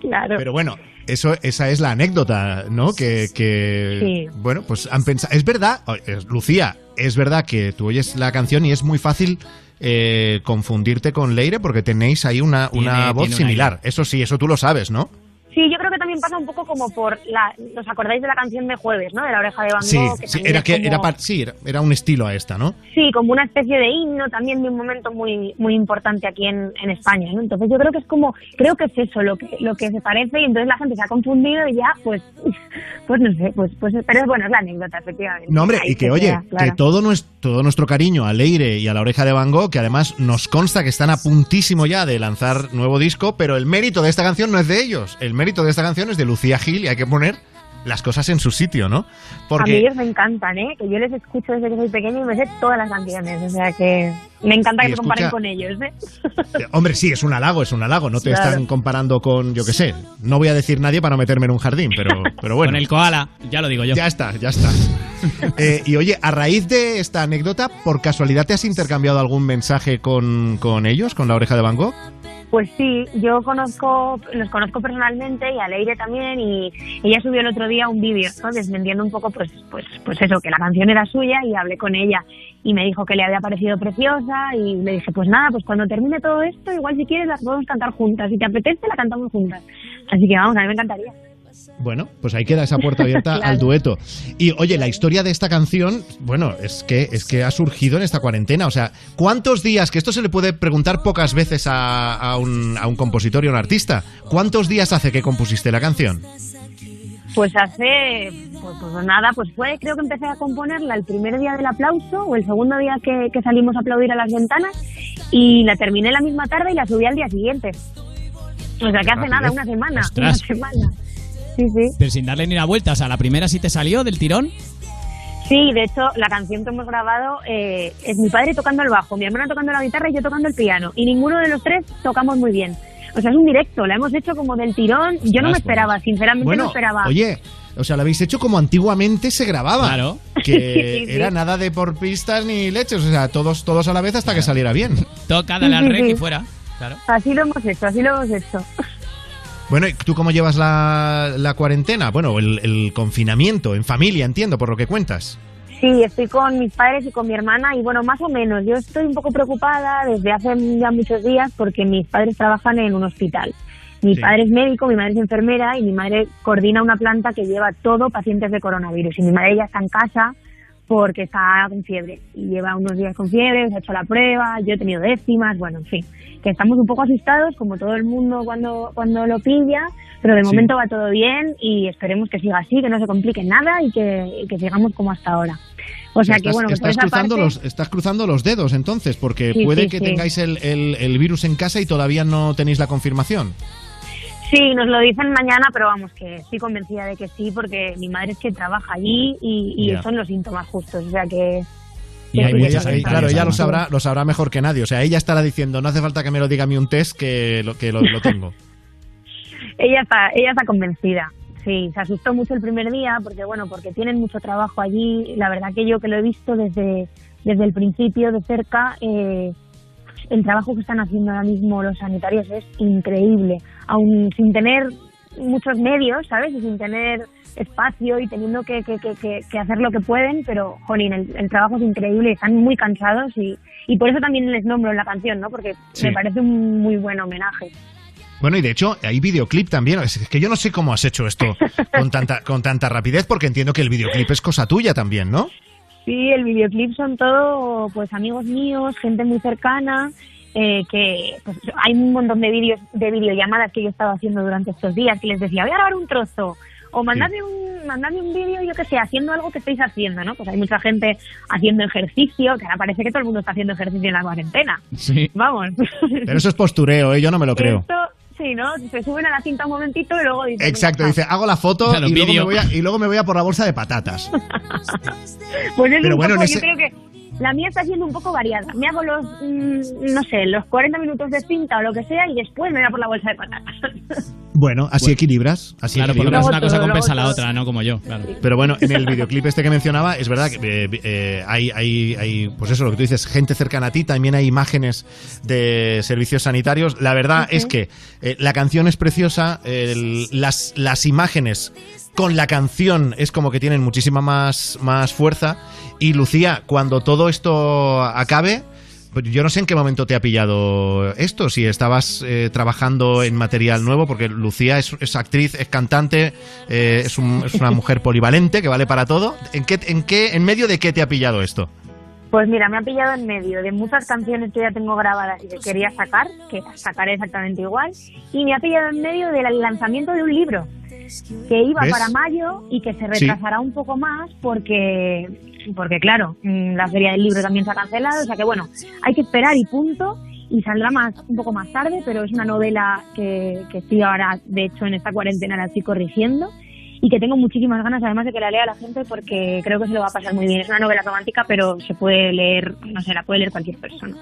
Claro.
Pero bueno, eso, esa es la anécdota, ¿no? Que, que
Sí.
bueno, pues han pensado. Es verdad, Lucía, es verdad que tú oyes la canción y es muy fácil eh, confundirte con Leire porque tenéis ahí una, una
Tiene-
voz
tiene
similar. Eso sí, eso tú lo sabes, ¿no?
Sí, yo creo que también pasa un poco como por la... ¿Os acordáis de la canción de Jueves, no? De la oreja de Van
Sí,
Gogh. que
sí, era que
como-
era, sí, era, era un estilo a esta, ¿no?
Sí, como una especie de himno también de un momento muy muy importante aquí en, en España, ¿no? Entonces yo creo que es como, creo que es eso lo que lo que se parece y entonces la gente se ha confundido y ya, pues, pues no sé, pues, pues, pero es bueno, es la anécdota, efectivamente.
No, hombre, y que oye,
queda, claro.
que todo, nues- todo nuestro cariño a Leire y a la oreja de Van Gogh, que además nos consta que están a puntísimo ya de lanzar nuevo disco, pero el mérito de esta canción no es de ellos. El mérito de esta canción es de Lucía Gil y hay que poner las cosas en su sitio, ¿no?
A mí
Porque
ellos me encantan, ¿eh? Que yo les escucho desde que soy pequeña y me sé todas las canciones, o sea que me encanta
Y
que me comparen
escucha-
con ellos, ¿eh?
Hombre, sí, es un halago, es un halago. No te
Claro.
están comparando con, yo qué sé. No voy a decir nadie para no meterme en un jardín, pero, pero bueno.
Con el koala, ya lo digo yo.
Ya está, ya está. Eh, y oye, a raíz de esta anécdota, ¿por casualidad te has intercambiado algún mensaje con, con ellos, con la oreja de Van Gogh?
Pues sí, yo conozco, los conozco personalmente y a Leire también y ella subió el otro día un vídeo, ¿no? Un poco, pues, pues, pues eso, que la canción era suya y hablé con ella y me dijo que le había parecido preciosa y le dije, pues nada, pues cuando termine todo esto, igual si quieres las podemos cantar juntas, si te apetece la cantamos juntas. Así que vamos, a mí me encantaría.
Bueno, pues ahí queda esa puerta abierta
Claro.
al dueto. Y oye, la historia de esta canción, bueno, es que es que ha surgido en esta cuarentena. O sea, ¿cuántos días? Que esto se le puede preguntar pocas veces a, a un, a un compositor y a un artista. ¿Cuántos días hace que compusiste la canción?
Pues hace, pues, pues nada, pues fue, creo que empecé a componerla el primer día del aplauso o el segundo día que, que salimos a aplaudir a las ventanas y la terminé la misma tarde y la subí al día siguiente. O sea que hace
Rapidez.
nada, una semana, una semana. Sí, sí.
Pero sin darle ni la vuelta. O sea, la primera sí te salió del tirón.
Sí, de hecho, la canción que hemos grabado eh, es mi padre tocando el bajo, mi hermana tocando la guitarra y yo tocando el piano. Y ninguno de los tres tocamos muy bien. O sea, es un directo, la hemos hecho como del tirón. Yo no me
Ostras,
esperaba, sinceramente no esperaba.
oye, o sea, lo habéis hecho como antiguamente se grababa.
Claro.
Que
Sí, sí.
era nada de por pistas ni leches. O sea, todos, todos a la vez hasta que saliera bien.
Toca, dale al
sí.
y fuera. Claro.
Así lo hemos hecho, así lo hemos hecho.
Bueno, ¿y tú cómo llevas la, la cuarentena? Bueno, el, el confinamiento, en familia, entiendo, por lo que cuentas.
Sí, estoy con mis padres y con mi hermana y bueno, más o menos. Yo estoy un poco preocupada desde hace ya muchos días porque mis padres trabajan en un hospital. Mi
Sí.
padre es médico, mi madre es enfermera y mi madre coordina una planta que lleva todo pacientes de coronavirus. Y mi madre ya está en casa porque está con fiebre y lleva unos días con fiebre, se ha hecho la prueba, yo he tenido décimas, bueno, en fin, que estamos un poco asustados como todo el mundo cuando, cuando lo pilla, pero de
Sí.
momento va todo bien y esperemos que siga así, que no se complique nada y que, y que sigamos como hasta ahora. O sea que
estás,
bueno, por
estás cruzando
parte-
los, estás cruzando los dedos entonces, porque
Sí,
puede
sí,
que tengáis el, el- el virus en casa y todavía no tenéis la confirmación.
Sí, nos lo dicen mañana, pero vamos, que estoy convencida de que sí, porque mi madre es que trabaja allí y, y son los síntomas justos, o sea que...
Y ella- claro, ella lo sabrá, lo sabrá mejor que nadie. O sea, ella estará diciendo, no hace falta que me lo diga a mí un test que lo, que lo, lo tengo.
Ella está, ella está convencida. Sí, se asustó mucho el primer día porque bueno, porque tienen mucho trabajo allí. La verdad que yo que lo he visto desde desde el principio de cerca, eh, el trabajo que están haciendo ahora mismo los sanitarios es increíble, aún sin tener muchos medios, ¿sabes? Y sin tener espacio y teniendo que, que, que, que- que hacer lo que pueden, pero, jolín, el, el trabajo es increíble, están muy cansados y, y por eso también les nombro en la canción, ¿no? Porque
Sí.
me parece un muy buen homenaje.
Bueno, y de hecho, hay videoclip también. Es que yo no sé cómo has hecho esto con tanta, con tanta rapidez, porque entiendo que el videoclip es cosa tuya también, ¿no?
Sí, el videoclip son todo, pues, amigos míos, gente muy cercana, eh, que pues, hay un montón de vídeos, de videollamadas que yo he estado haciendo durante estos días, que les decía, voy a grabar un trozo, o mandadme un, mandadme un vídeo, yo que sé, haciendo algo que estáis haciendo, ¿no? Pues hay mucha gente haciendo ejercicio, que ahora parece que todo el mundo está haciendo ejercicio en la cuarentena.
Sí.
Vamos.
Pero eso es postureo, ¿eh? yo no me lo creo.
Esto, sí, ¿no? Se suben a la cinta un momentito y luego dicen...
Exacto,
"Venga,
dice, hago la foto
Claro,
y, luego me voy a, y luego me voy a por la bolsa de patatas.
Pues es
Pero
un
bueno,
poco,
en
yo
ese-
creo que la mía está siendo un poco variada. Me hago los, mm, no sé, los 40 minutos de cinta o lo que sea y después me voy a por la bolsa de patatas.
Bueno, así equilibras. Así
Claro, por lo
equilibras.
menos una cosa compensa a la otra, no como yo, claro.
Pero bueno, en el videoclip este que mencionaba, es verdad que eh, eh, hay, hay, hay, pues eso, lo que tú dices, gente cercana a ti, también hay imágenes de servicios sanitarios. La verdad es que eh, la canción es preciosa, el- las, las imágenes con la canción es como que tienen muchísima más, más fuerza. Y Lucía, cuando todo esto acabe, pues yo no sé en qué momento te ha pillado esto, si estabas eh, trabajando en material nuevo, porque Lucía es, es actriz, es cantante, eh, es, un- es una mujer polivalente que vale para todo. ¿En qué, en qué, en medio de qué te ha pillado esto?
Pues mira, me ha pillado en medio de muchas canciones que ya tengo grabadas y que quería sacar, que sacaré exactamente igual, y me ha pillado en medio del lanzamiento de un libro que iba
¿Ves?
para mayo y que se
Sí.
retrasará un poco más porque, porque claro, mm, la feria del libro también se ha cancelado, o sea que bueno, hay que esperar y punto. Y saldrá más un poco más tarde, pero es una novela que, que estoy ahora, de hecho, en esta cuarentena la estoy corrigiendo y que tengo muchísimas ganas además de que la lea la gente porque creo que se lo va a pasar muy bien. Es una novela romántica, pero se puede leer, no sé, la puede leer cualquier persona.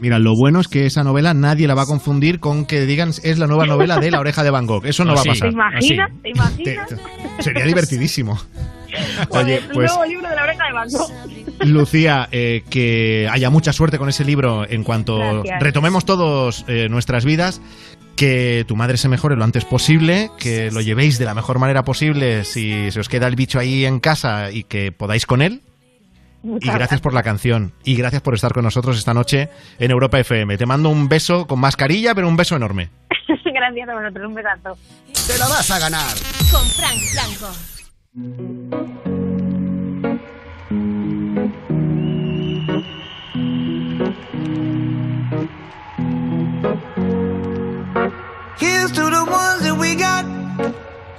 Mira, lo bueno es que esa novela nadie la va a confundir con que digan es la nueva novela de La oreja de Van Gogh. Eso no va a
¿Te
pasar.
imaginas? ¿Te imaginas?
Te- Sería divertidísimo. Oye,
el
pues
nuevo libro de la oreja de Van Gogh.
Lucía, eh, que haya mucha suerte con ese libro en cuanto
Gracias.
retomemos todos eh, nuestras vidas. Que tu madre se mejore lo antes posible, que lo llevéis de la mejor manera posible si se os queda el bicho ahí en casa y que podáis con él.
Muchas
Y gracias por la canción. Y gracias por estar con nosotros esta noche en Europa FM. Te mando un beso con mascarilla, pero un beso enorme.
Gracias a vosotros, un besazo.
Te la vas a ganar.
Con Frank Blanco.
Here's to the ones that we got.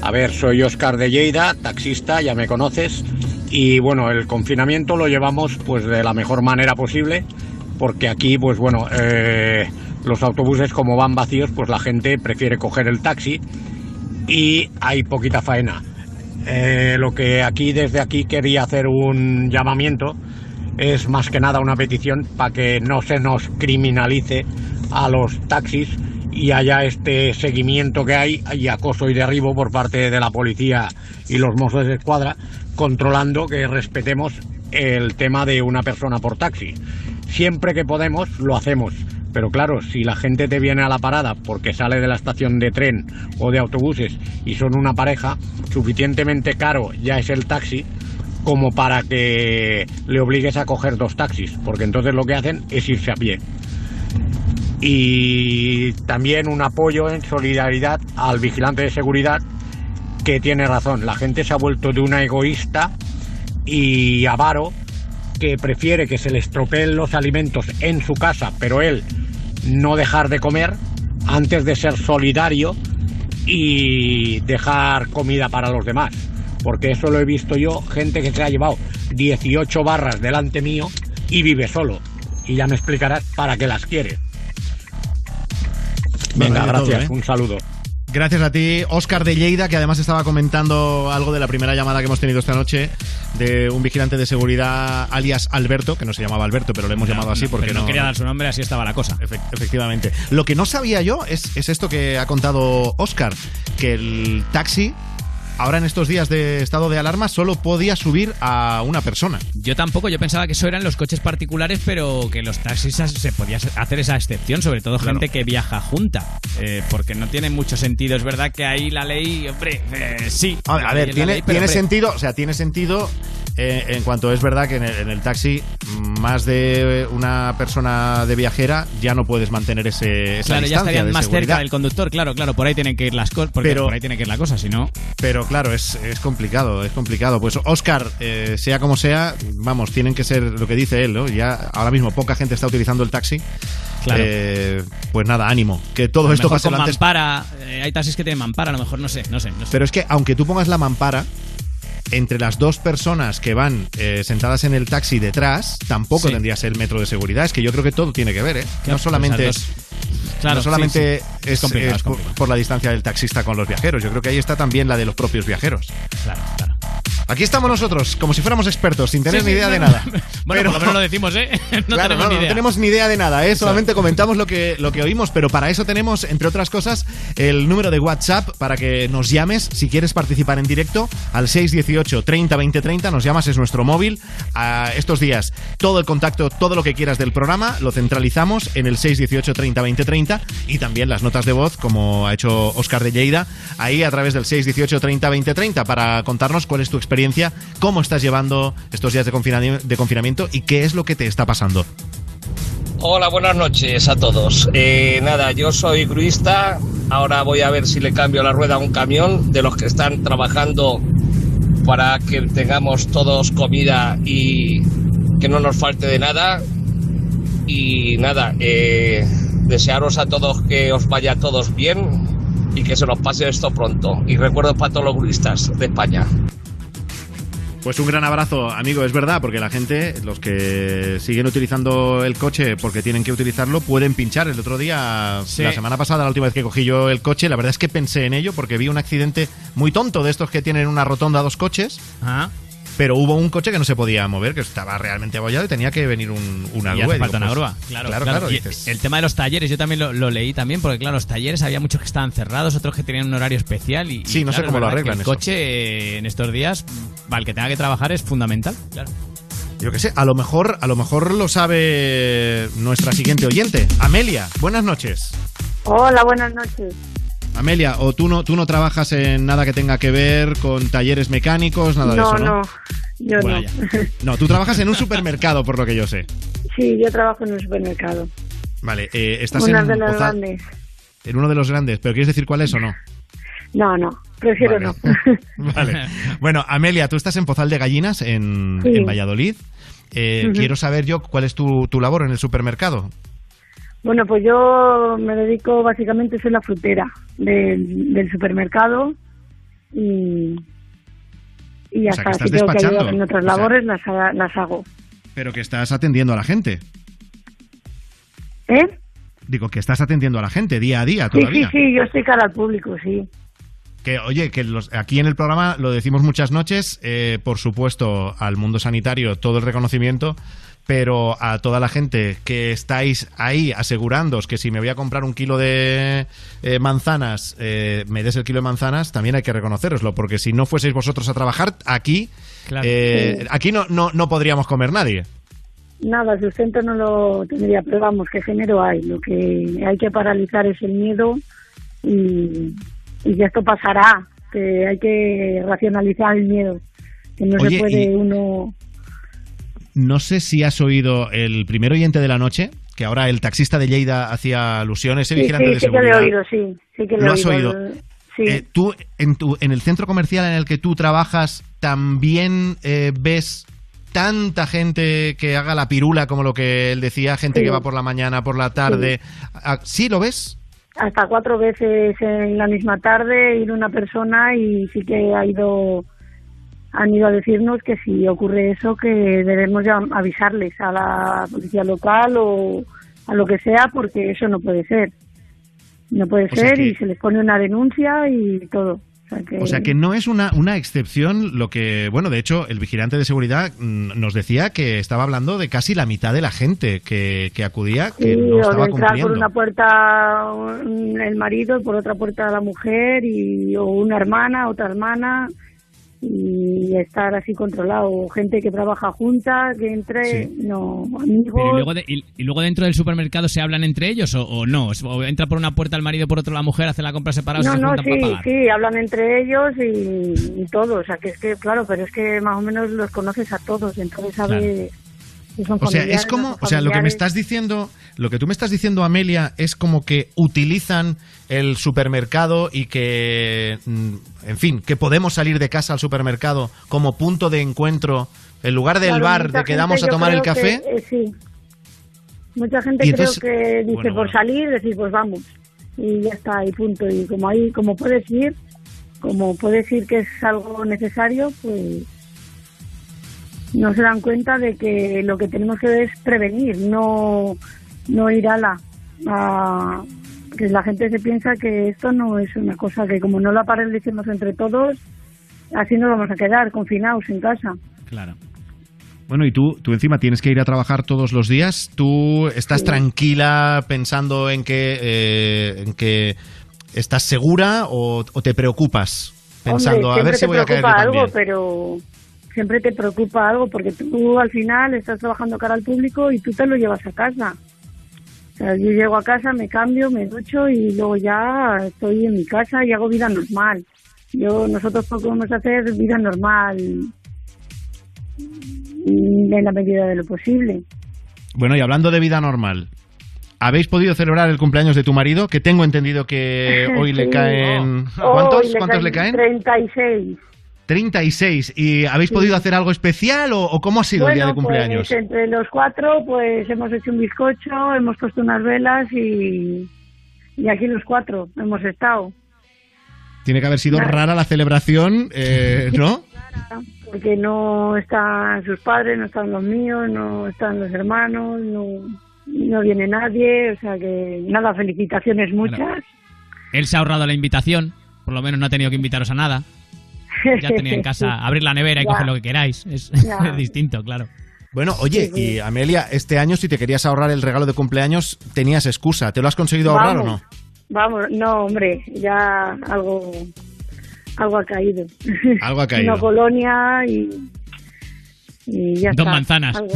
A ver, soy Oscar de Lleida, taxista, ya me conoces. Y bueno, el confinamiento lo llevamos pues de la mejor manera posible, porque aquí pues bueno, eh, los autobuses como van vacíos, pues la gente prefiere coger el taxi y hay poquita faena. Eh, lo que aquí desde aquí quería hacer un llamamiento es más que nada una petición para que no se nos criminalice a los taxis y haya este seguimiento que hay y acoso y derribo por parte de la policía y los mozos de escuadra controlando que respetemos el tema de una persona por taxi. Siempre que podemos lo hacemos, pero claro, si la gente te viene a la parada porque sale de la estación de tren o de autobuses y son una pareja, suficientemente caro ya es el taxi como para que le obligues a coger dos taxis, porque entonces lo que hacen es irse a pie y también un apoyo en solidaridad al vigilante de seguridad que tiene razón. La gente se ha vuelto de una egoísta y avaro que prefiere que se le estropeen los alimentos en su casa, pero él no dejar de comer antes de ser solidario y dejar comida para los demás. Porque eso lo he visto yo, gente que se ha llevado 18 barras delante mío y vive solo. Y ya me explicarás para qué las quiere. Venga, gracias,
todo, ¿eh?
un saludo.
Gracias a ti, Oscar de Lleida, que además estaba comentando algo de la primera llamada que hemos tenido esta noche de un vigilante de seguridad alias Alberto, que no se llamaba Alberto, pero lo hemos llamado así porque no,
no quería dar su nombre, así estaba la cosa.
Efe- efectivamente. Lo que no sabía yo es, es esto que ha contado Oscar, que el taxi ahora en estos días de estado de alarma solo podía subir a una persona.
Yo tampoco, yo pensaba que eso eran los coches particulares, pero que los taxis se podía hacer esa excepción, sobre todo
Claro.
gente que viaja junta, eh, porque no tiene mucho sentido. Es verdad que ahí la ley, hombre, eh, sí.
A ver, a tiene,
ley, pero,
tiene
hombre,
sentido, o sea, tiene sentido eh, en cuanto es verdad que en el, en el taxi más de una persona de viajera ya no puedes mantener ese, esa
Claro, ya estarían
de
más
seguridad.
cerca del conductor, claro, claro, por ahí tienen que ir las cosas, porque
Pero-
por ahí tiene que ir la cosa, si no...
Pero claro, es, es complicado, es complicado. Pues Oscar, eh, sea como sea, vamos, tienen que ser lo que dice él, ¿no? Ya ahora mismo poca gente está utilizando el taxi.
Claro.
Eh, pues nada, ánimo. Que todo
A lo
esto pase
con
lo antes.
mampara, eh, hay taxis que tienen mampara, a lo mejor, no sé, no sé, no sé.
Pero es que aunque tú pongas la mampara, entre las dos personas que van eh, sentadas en el taxi detrás, tampoco
Sí.
tendrías el metro de seguridad. Es que yo creo que todo tiene que ver, ¿eh?
Claro,
no solamente
pues Claro,
no solamente
sí, sí. Es
es, es por, la distancia del taxista con los viajeros. Yo creo que ahí está también la de los propios viajeros.
Claro, claro.
Aquí estamos nosotros, como si fuéramos expertos, sin tener
Sí,
ni idea de nada.
Bueno,
Pero-
por lo menos lo decimos, ¿eh? No
Claro,
tenemos
no,
ni
no
idea.
tenemos ni idea de nada, ¿eh? solamente comentamos lo que, lo que oímos, pero para eso tenemos, entre otras cosas, el número de WhatsApp para que nos llames si quieres participar en directo al 618 30 20 30. Nos llamas, es nuestro móvil. A estos días, todo el contacto, todo lo que quieras del programa, lo centralizamos en el 618 30 20 30 y también las notas de voz, como ha hecho Oscar de Lleida, ahí a través del 618 30 20 30 para contarnos cuál es tu experiencia, cómo estás llevando estos días de confinamiento y qué es lo que te está pasando.
Hola, buenas noches a todos. Eh, nada, yo soy gruista. Ahora voy a ver si le cambio la rueda a un camión de los que están trabajando para que tengamos todos comida y que no nos falte de nada. Y nada, eh, desearos a todos que os vaya a todos bien y que se nos pase esto pronto. Y recuerdo para todos los gruistas de España.
Pues un gran abrazo, amigo, es verdad, porque la gente, los que siguen utilizando el coche porque tienen que utilizarlo, pueden pinchar. El otro día,
Sí.
la semana pasada, la última vez que cogí yo el coche, la verdad es que pensé en ello porque vi un accidente muy tonto de estos que tienen una rotonda dos coches.
Ah.
Pero hubo un coche que no se podía mover, que estaba realmente abollado y tenía que venir un, una
Y
grúa. Y
falta
digo,
una
pues,
grúa. Claro,
claro,
claro.
claro,
Y
dices,
el tema de los talleres, yo también lo, lo leí también, porque claro, los talleres había muchos que estaban cerrados, otros que tenían un horario especial. Y, y,
Sí, no sé cómo lo arreglan
El
eso.
coche eh, en estos días, para el que tenga que trabajar, es fundamental. Claro.
Yo qué sé, a lo mejor, a lo mejor lo sabe nuestra siguiente oyente, Amelia. Buenas noches.
Hola, buenas noches.
Amelia, o tú no, tú no trabajas en nada que tenga que ver con talleres mecánicos, nada de
no,
eso, ¿no?
no, yo
Bueno,
no.
ya. No, tú trabajas en un supermercado, por lo que yo sé.
sí, yo trabajo en un supermercado.
Vale, eh, estás
Una
en,
de
Poza-
grandes.
en uno de los grandes, pero ¿quieres decir cuál es o no?
No, no, prefiero
Vale.
no.
Vale. Bueno, Amelia, tú estás en Pozal de Gallinas, en,
Sí.
en Valladolid. Eh. Quiero saber yo cuál es tu, tu labor en el supermercado.
Bueno, pues yo me dedico básicamente, soy la frutera del, del supermercado y, y
O
hasta
sea, que
si tengo que ayudar en otras
O sea-
labores las, las hago.
Pero que estás atendiendo a la gente.
¿Eh?
Digo, que estás atendiendo a la gente día a día
Sí, sí,
todavía.
sí, yo estoy cara al público, sí.
Que, oye, que los- aquí en el programa lo decimos muchas noches, eh, por supuesto, al mundo sanitario todo el reconocimiento, pero a toda la gente que estáis ahí asegurándoos que si me voy a comprar un kilo de eh, manzanas, eh, me des el kilo de manzanas, también hay que reconoceroslo, porque si no fueseis vosotros a trabajar aquí, eh,
Sí.
aquí no, no, no podríamos comer nadie.
Nada, sustento no lo tendría, pero vamos, ¿qué género hay? Lo que hay que paralizar es el miedo y, y que esto pasará, que hay que racionalizar el miedo, que no
Oye,
se puede
y-
uno...
No sé si has oído el primer oyente de la noche, que ahora el taxista de Lleida hacía alusión, ese
Sí,
vigilante
sí,
de
sí que lo he oído, sí, sí que lo,
¿Lo
he
has oído?
Sí.
Eh, ¿Tú en, tu, en el centro comercial en el que tú trabajas también eh, ves tanta gente que haga la pirula, como lo que él decía, gente
Sí.
que va por la mañana, por la tarde? Ah, ¿Sí lo ves?
hasta cuatro veces en la misma tarde ir una persona y sí que ha ido han ido a decirnos que si ocurre eso que debemos ya avisarles a la policía local o a lo que sea porque eso no puede ser. No puede
O
ser
que-
y se les pone una denuncia y todo. O sea que,
O sea que no es una, una excepción lo que, bueno, de hecho, el vigilante de seguridad mm, nos decía que estaba hablando de casi la mitad de la gente que, que acudía, que
Sí,
no
o de
estaba
entrar por una puerta el marido, por otra puerta la mujer, y, o una hermana, otra hermana, y estar así controlado. O Gente que trabaja junta, que entre, no, amigos.
Pero y, luego de- y- y luego dentro del supermercado se hablan entre ellos o, o no? O entra por una puerta el marido, por otra la mujer, hace la compra separados y
No,
se
no, sí,
pagar.
sí, hablan entre ellos y, y todo. O sea, que es que, claro, pero es que más o menos los conoces a todos, entonces sabes son
O sea, es como, o sea, lo que me estás diciendo, lo que tú me estás diciendo, Amelia, es como que utilizan el supermercado y que, mm, en fin, que podemos salir de casa al supermercado como punto de encuentro, en lugar del
Claro,
bar de que damos a tomar el café.
que, eh, sí. Mucha gente
Y
creo que dice
bueno,
por
bueno.
salir, decir pues vamos. Y ya está, y punto. Y como ahí, como puedes ir, como puedes ir que es algo necesario, pues no se dan cuenta de que lo que tenemos que es prevenir, no, no ir a la... a- que la gente se piensa que esto no es una cosa que como no la paralicemos entre todos, así nos vamos a quedar confinados en casa.
Claro.
Bueno, y tú, tú encima tienes que ir a trabajar todos los días. ¿Tú estás
Sí.
tranquila pensando en que, eh, en que estás segura o, o te preocupas pensando
Hombre,
a ver si voy a caer
algo,
también?
pero siempre te preocupa algo porque tú al final estás trabajando cara al público y tú te lo llevas a casa. O sea, yo llego a casa, me cambio, me ducho y luego ya estoy en mi casa y hago vida normal. Yo nosotros podemos hacer vida normal mm, en la medida de lo posible.
Bueno, y hablando de vida normal, ¿habéis podido celebrar el cumpleaños de tu marido? Que tengo entendido que hoy le caen...
Oh,
¿Cuántos?
y
¿Cuántos le caen?
36.
36. ¿Y habéis
Sí.
podido hacer algo especial o, o cómo ha sido el día de
Bueno,
cumpleaños?
Pues entre los cuatro, pues hemos hecho un bizcocho, hemos puesto unas velas y, y aquí los cuatro hemos estado.
Tiene que haber sido rara la celebración, eh, ¿no?
Porque no están sus padres, no están los míos, no están los hermanos, no, no viene nadie, o sea que nada, felicitaciones muchas.
Él se ha ahorrado la invitación, por lo menos no ha tenido que invitaros a nada. Ya tenía en casa abrir la nevera y
Ya.
coger lo que queráis. Es, distinto, claro.
Bueno, oye, y Amelia, este año si te querías ahorrar el regalo de cumpleaños, tenías excusa. ¿Te lo has conseguido ahorrar o no?
Vamos. No, hombre, ya algo algo ha caído.
Algo ha caído.
Una colonia y, y ya
Dos
está.
manzanas.
Algo-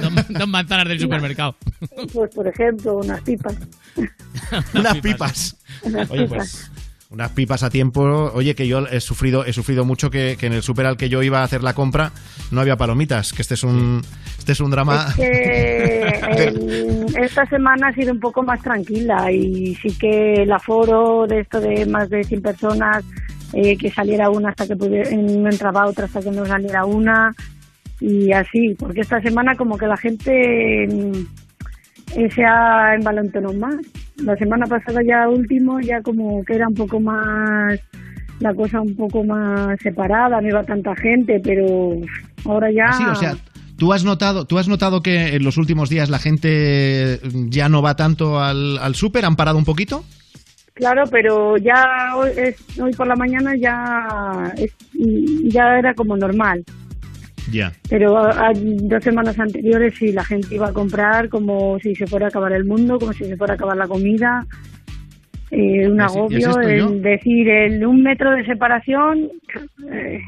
dos, dos manzanas del supermercado.
pues, por ejemplo, unas pipas.
Unas pipas. Oye, pues unas pipas a tiempo. Oye, que yo he sufrido, he sufrido mucho que, que en el súper al que yo iba a hacer la compra no había palomitas, que este es un, este es un drama.
Es que el- esta semana ha sido un poco más tranquila y sí que el aforo de esto de más de 100 personas, eh, que saliera una hasta que pudiera, no entraba otra hasta que no saliera una y así, porque esta semana como que la gente mm, eh, se ha envalentonado más. La semana pasada ya último ya como que era un poco más la cosa un poco más separada, no iba tanta gente, pero ahora ya
Sí, o sea, ¿tú has notado, tú has notado que en los últimos días la gente ya no va tanto al, al súper, han parado un poquito?
Claro, pero ya hoy, es- hoy por la mañana ya es- ya era como normal.
Ya.
Pero a, a dos semanas anteriores sí la gente iba a comprar como si se fuera a acabar el mundo, como si se fuera a acabar la comida. Eh, un
¿Y es- y es
agobio, el decir el un metro de separación. eh,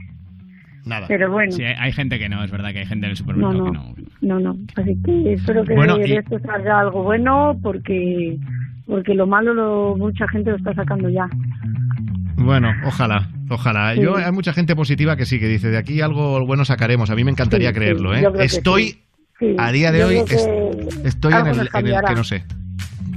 Nada.
Pero bueno.
Sí, hay, hay gente que no, es verdad que hay gente en el
no,
supermercado
no,
que no.
no, no. Así que espero que
Bueno,
de
y-
esto salga algo bueno porque porque lo malo lo, mucha gente lo está sacando ya.
Bueno, ojalá, ojalá.
Sí.
Yo hay mucha gente positiva que sí, que dice, de aquí algo bueno sacaremos. A mí me encantaría
Sí,
creerlo, ¿eh? Estoy, a día de
yo
hoy, estoy en el, en que no sé.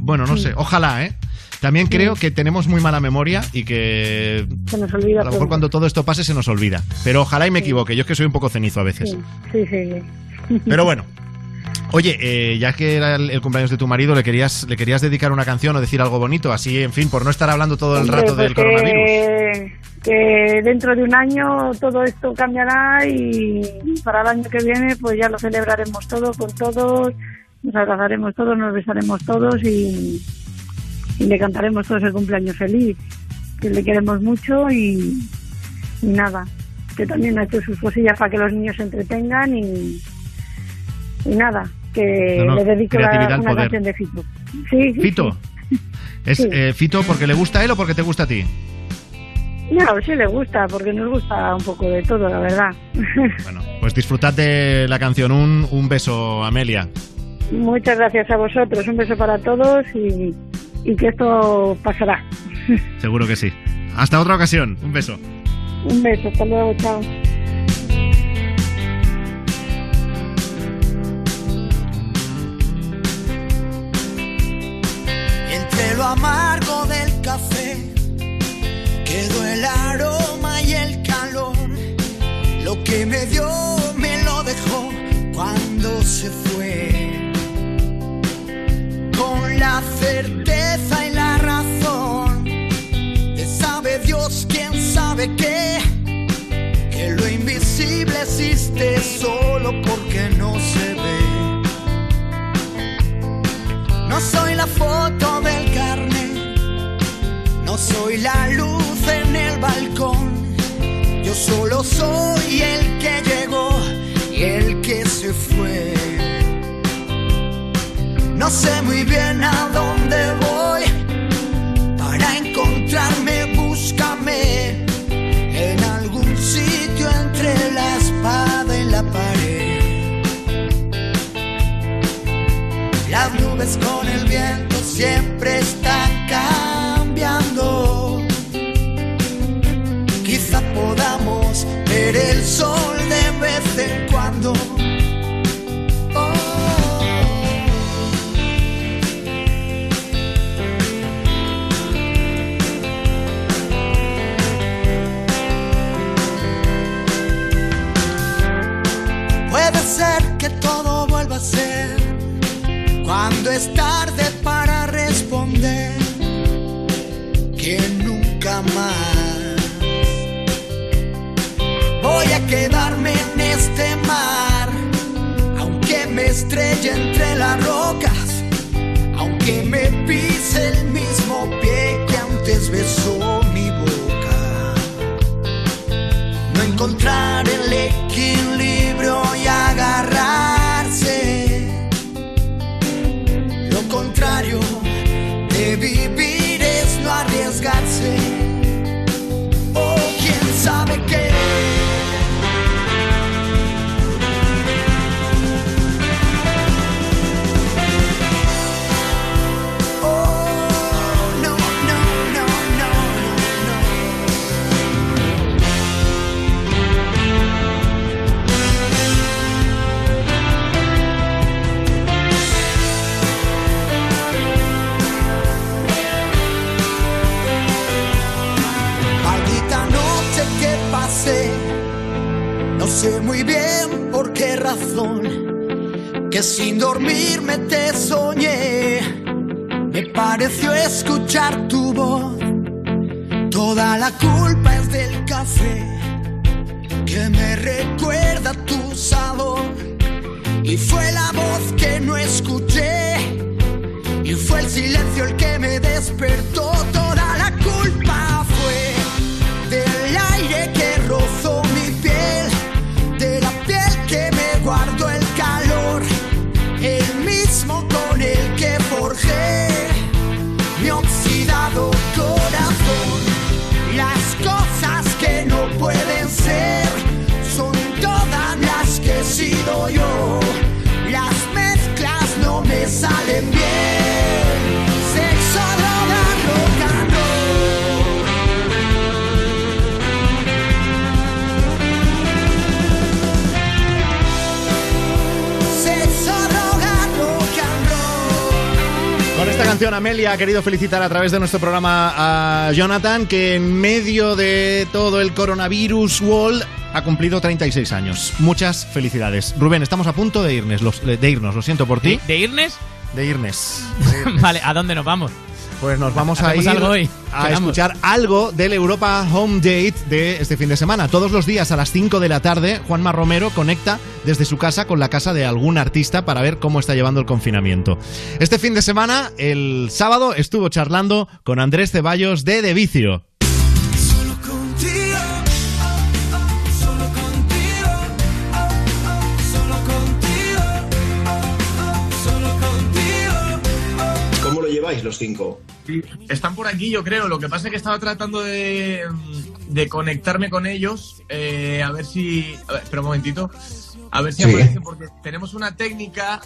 Bueno, no sé, ojalá, ¿eh? También creo que tenemos muy mala memoria y que
Se nos olvida
a lo mejor
todo.
cuando todo esto pase se nos olvida. Pero ojalá y me equivoque, yo es que soy un poco cenizo a veces.
Sí, sí, sí.
Pero bueno. Oye, eh, ya que era el, el cumpleaños de tu marido, ¿le querías, ¿le querías dedicar una canción o decir algo bonito? Así, en fin, por no estar hablando todo el
Hombre,
rato
pues
del coronavirus.
que, que dentro de un año todo esto cambiará y para el año que viene pues ya lo celebraremos todo con todos, nos abrazaremos todos, nos besaremos todos y, y le cantaremos todos el cumpleaños feliz, que le queremos mucho y, y nada, que también ha hecho sus cosillas para que los niños se entretengan y, y nada, que
No, no,
le dedico
al
una canción de Fito. Sí,
Fito. ¿Es
Sí.
eh, Fito porque le gusta a él o porque te gusta a ti?
No, sí le gusta, porque nos gusta un poco de todo, la verdad.
Pues disfrutad de la canción. Un, un beso, Amelia.
Muchas gracias a vosotros, un beso para todos y, y que esto pasará.
Seguro que sí. Hasta otra ocasión. Un beso.
un beso, hasta luego, chao.
Amargo del café quedó el aroma y el calor. Lo que me dio me lo dejó cuando se fue. Con la certeza y la razón de sabe Dios quién sabe qué. Que lo invisible existe solo porque no se ve. No soy la foto del carnet, no soy la luz en el balcón. Yo solo soy el que llegó y el que se fue. No sé muy bien a dónde voy. Para encontrarme, búscame en algún sitio entre la espada y la pared. Las nubes con el viento siempre el sol de vez en cuando. Oh. Puede ser que todo vuelva a ser cuando es tarde para responder que nunca más quedarme en este mar aunque me estrelle entre las rocas aunque me pise el mismo pie que antes besó mi boca no encontrar el equilibrio y agarrarse lo contrario de vivir es no arriesgarse. O quién sabe qué.
Escuchar tu voz. Toda la culpa es del café que me recuerda tu sabor. Y fue la voz que no escuché. Y fue el silencio el que me
canción Amelia ha querido felicitar a través de nuestro programa a Jonathan que en medio de todo el coronavirus world ha cumplido 36 años. Muchas felicidades. Rubén, estamos a punto de irnos, lo- de irnos, lo siento por ti.
¿De irnes?
De irnos.
vale, ¿a dónde nos vamos?
Pues nos vamos a
¿Hacemos
ir
algo hoy?
a
Quedamos.
escuchar algo del Europa Home Date de este fin de semana. Todos los días a las 5 de la tarde, Juanma Romero conecta desde su casa con la casa de algún artista para ver cómo está llevando el confinamiento. Este fin de semana, el sábado, estuvo charlando con Andrés Ceballos de De Vicio.
Contigo.
¿Cómo lo lleváis los cinco?
Están por aquí, yo creo. Lo que pasa es que estaba tratando de, de conectarme con ellos. eh, a ver si. A ver, espera un momentito. A ver si
Sí.
aparecen, porque tenemos una técnica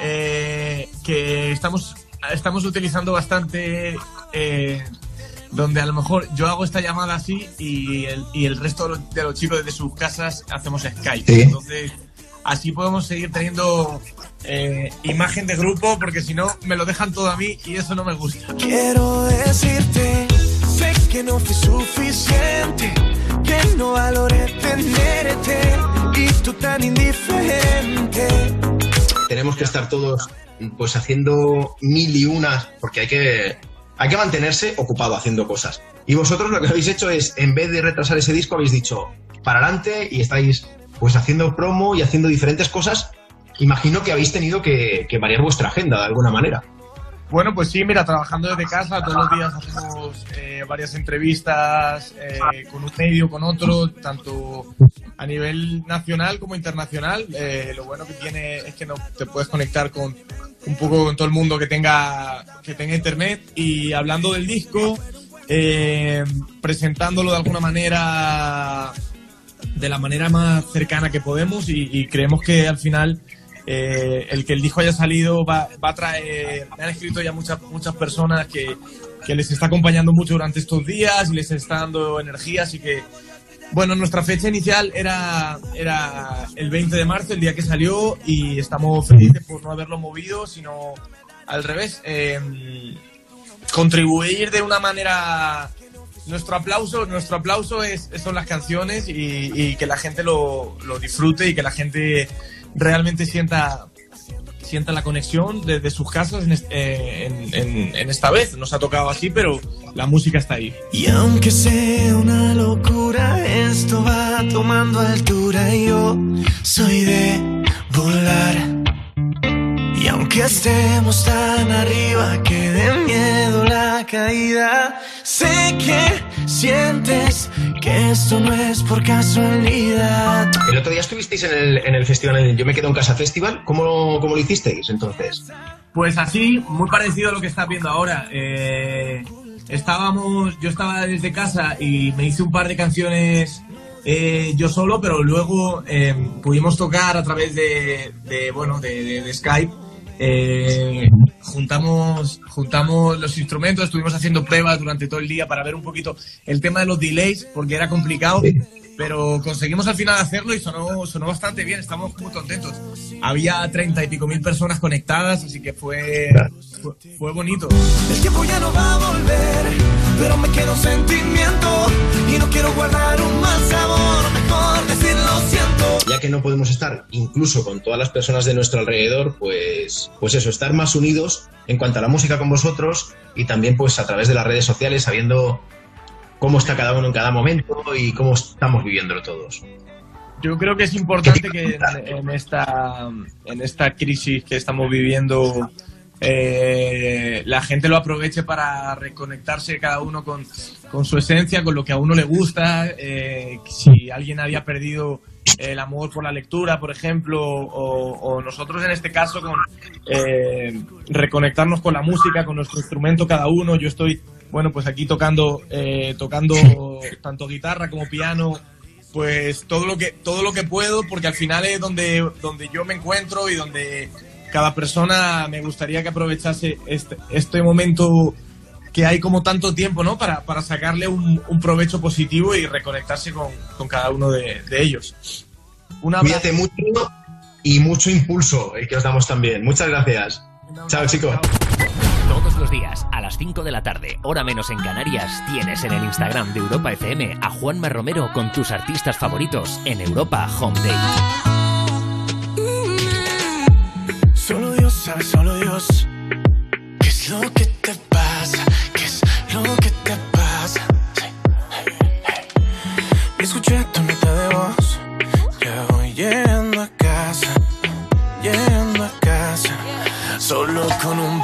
eh, que estamos, estamos utilizando bastante. eh, donde a lo mejor yo hago esta llamada así y el, y el resto de los, de los chicos desde sus casas hacemos Skype.
Sí.
Entonces, así podemos seguir teniendo eh, imagen de grupo, porque si no, me lo dejan todo a mí y eso no me gusta.
Quiero decirte, sé que no fui suficiente, que no valoré tenerte y tú tan indiferente.
Tenemos que estar todos pues haciendo mil y unas, porque hay que, hay que mantenerse ocupado haciendo cosas. Y vosotros lo que habéis hecho es, en vez de retrasar ese disco, habéis dicho, para adelante y estáis pues haciendo promo y haciendo diferentes cosas. Imagino que habéis tenido que, variar vuestra agenda de alguna manera.
Bueno, pues sí, mira, trabajando desde casa, todos los días hacemos eh, varias entrevistas eh, con un medio, con otro, tanto a nivel nacional como internacional. Eh, lo bueno que tiene es que no te puedes conectar con un poco con todo el mundo que tenga, que tenga internet. Y hablando del disco, eh, presentándolo de alguna manera, de la manera más cercana que podemos y creemos que al final eh, el que el disco haya salido va, va a traer, me han escrito ya muchas, muchas personas que, que les está acompañando mucho durante estos días y les está dando energía, así que bueno, nuestra fecha inicial era, era el 20 de marzo, el día que salió, y estamos felices por no haberlo movido, sino al revés, eh, contribuir de una manera... Nuestro aplauso, nuestro aplauso es, son las canciones y, y que la gente lo, lo disfrute y que la gente realmente sienta sienta la conexión desde sus casas en, est- eh, en- en- en esta vez. Nos ha tocado así, pero la música está ahí.
Y aunque sea una locura, esto va tomando altura yo soy de volar. Aunque estemos tan arriba que de miedo la caída, sé que sientes que esto no es por casualidad.
El otro día estuvisteis en el, en el festival, en el Yo me quedo en casa festival. ¿Cómo, cómo lo hicisteis entonces?
Pues así, muy parecido a lo que estás viendo ahora. Eh, estábamos, yo estaba desde casa y me hice un par de canciones eh, yo solo, pero luego eh, pudimos tocar a través de, de, bueno, de, de- de Skype. Eh, juntamos, juntamos los instrumentos, estuvimos haciendo pruebas durante todo el día para ver un poquito el tema de los delays, porque era complicado, pero conseguimos al final hacerlo y sonó, sonó bastante bien, estamos muy contentos. Había treinta y pico mil personas conectadas, así que fue, fue, fue bonito.
El tiempo ya no va a volver, pero me queda un sentimiento y no quiero guardar un mal sabor. Mejor decir lo siento.
Que no podemos estar incluso con todas las personas de nuestro alrededor, pues, pues eso, estar más unidos en cuanto a la música con vosotros y también pues a través de las redes sociales sabiendo cómo está cada uno en cada momento y cómo estamos viviéndolo todos.
Yo creo que es importante que en, en esta, en esta crisis que estamos viviendo eh, la gente lo aproveche para reconectarse cada uno con, con su esencia, con lo que a uno le gusta. eh, si alguien había perdido el amor por la lectura, por ejemplo, o, nosotros en este caso con eh, reconectarnos con la música, con nuestro instrumento cada uno. Yo estoy, bueno, pues aquí tocando, eh, tocando tanto guitarra como piano, pues todo lo que todo lo que puedo, porque al final es donde donde yo me encuentro y donde cada persona me gustaría que aprovechase este, este momento que hay como tanto tiempo, ¿no? Para, para sacarle un, un provecho positivo y reconectarse con, con cada uno de, de ellos. Un abrazo.
Cuídate mucho y mucho impulso el que os damos también. Muchas gracias. Chao, chicos.
Todos los días, a las 5 de la tarde, hora menos en Canarias, tienes en el Instagram de Europa FM a Juanma Romero con tus artistas favoritos en Europa Home Day.
Solo Dios sabe, solo Dios. ¿Qué es lo que te pasa? Escuché tu nota de voz. Ya voy yendo a casa. Yendo a casa. Solo con un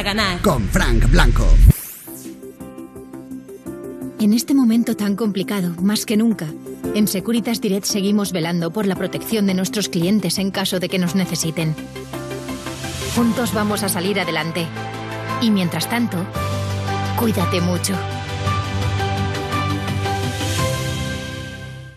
a ganar.
Con Frank Blanco.
En este momento tan complicado, más que nunca, en Securitas Direct seguimos velando por la protección de nuestros clientes en caso de que nos necesiten. Juntos vamos a salir adelante. Y mientras tanto, cuídate mucho.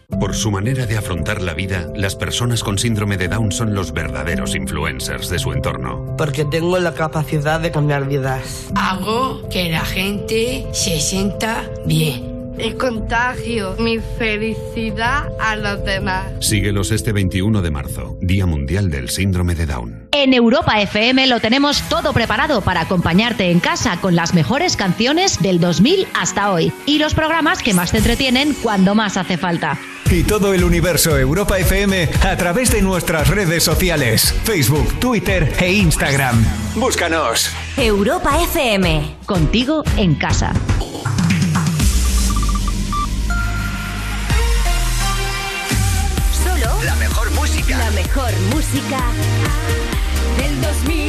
Por
Por su manera de afrontar la vida, las personas con síndrome de Down son los verdaderos influencers de su entorno.
Porque tengo la capacidad de cambiar vidas.
Hago que la gente se sienta bien.
Y contagio mi felicidad a los demás.
Síguelos este 21 de marzo, Día Mundial del Síndrome de Down.
En Europa FM lo tenemos todo preparado para acompañarte en casa con las mejores canciones del 2000 hasta hoy y los programas que más te entretienen cuando más hace falta.
Y todo el universo Europa FM a través de nuestras redes sociales, Facebook, Twitter e Instagram. Búscanos.
Europa FM, contigo en casa.
Solo la mejor música.
La mejor música
del 2000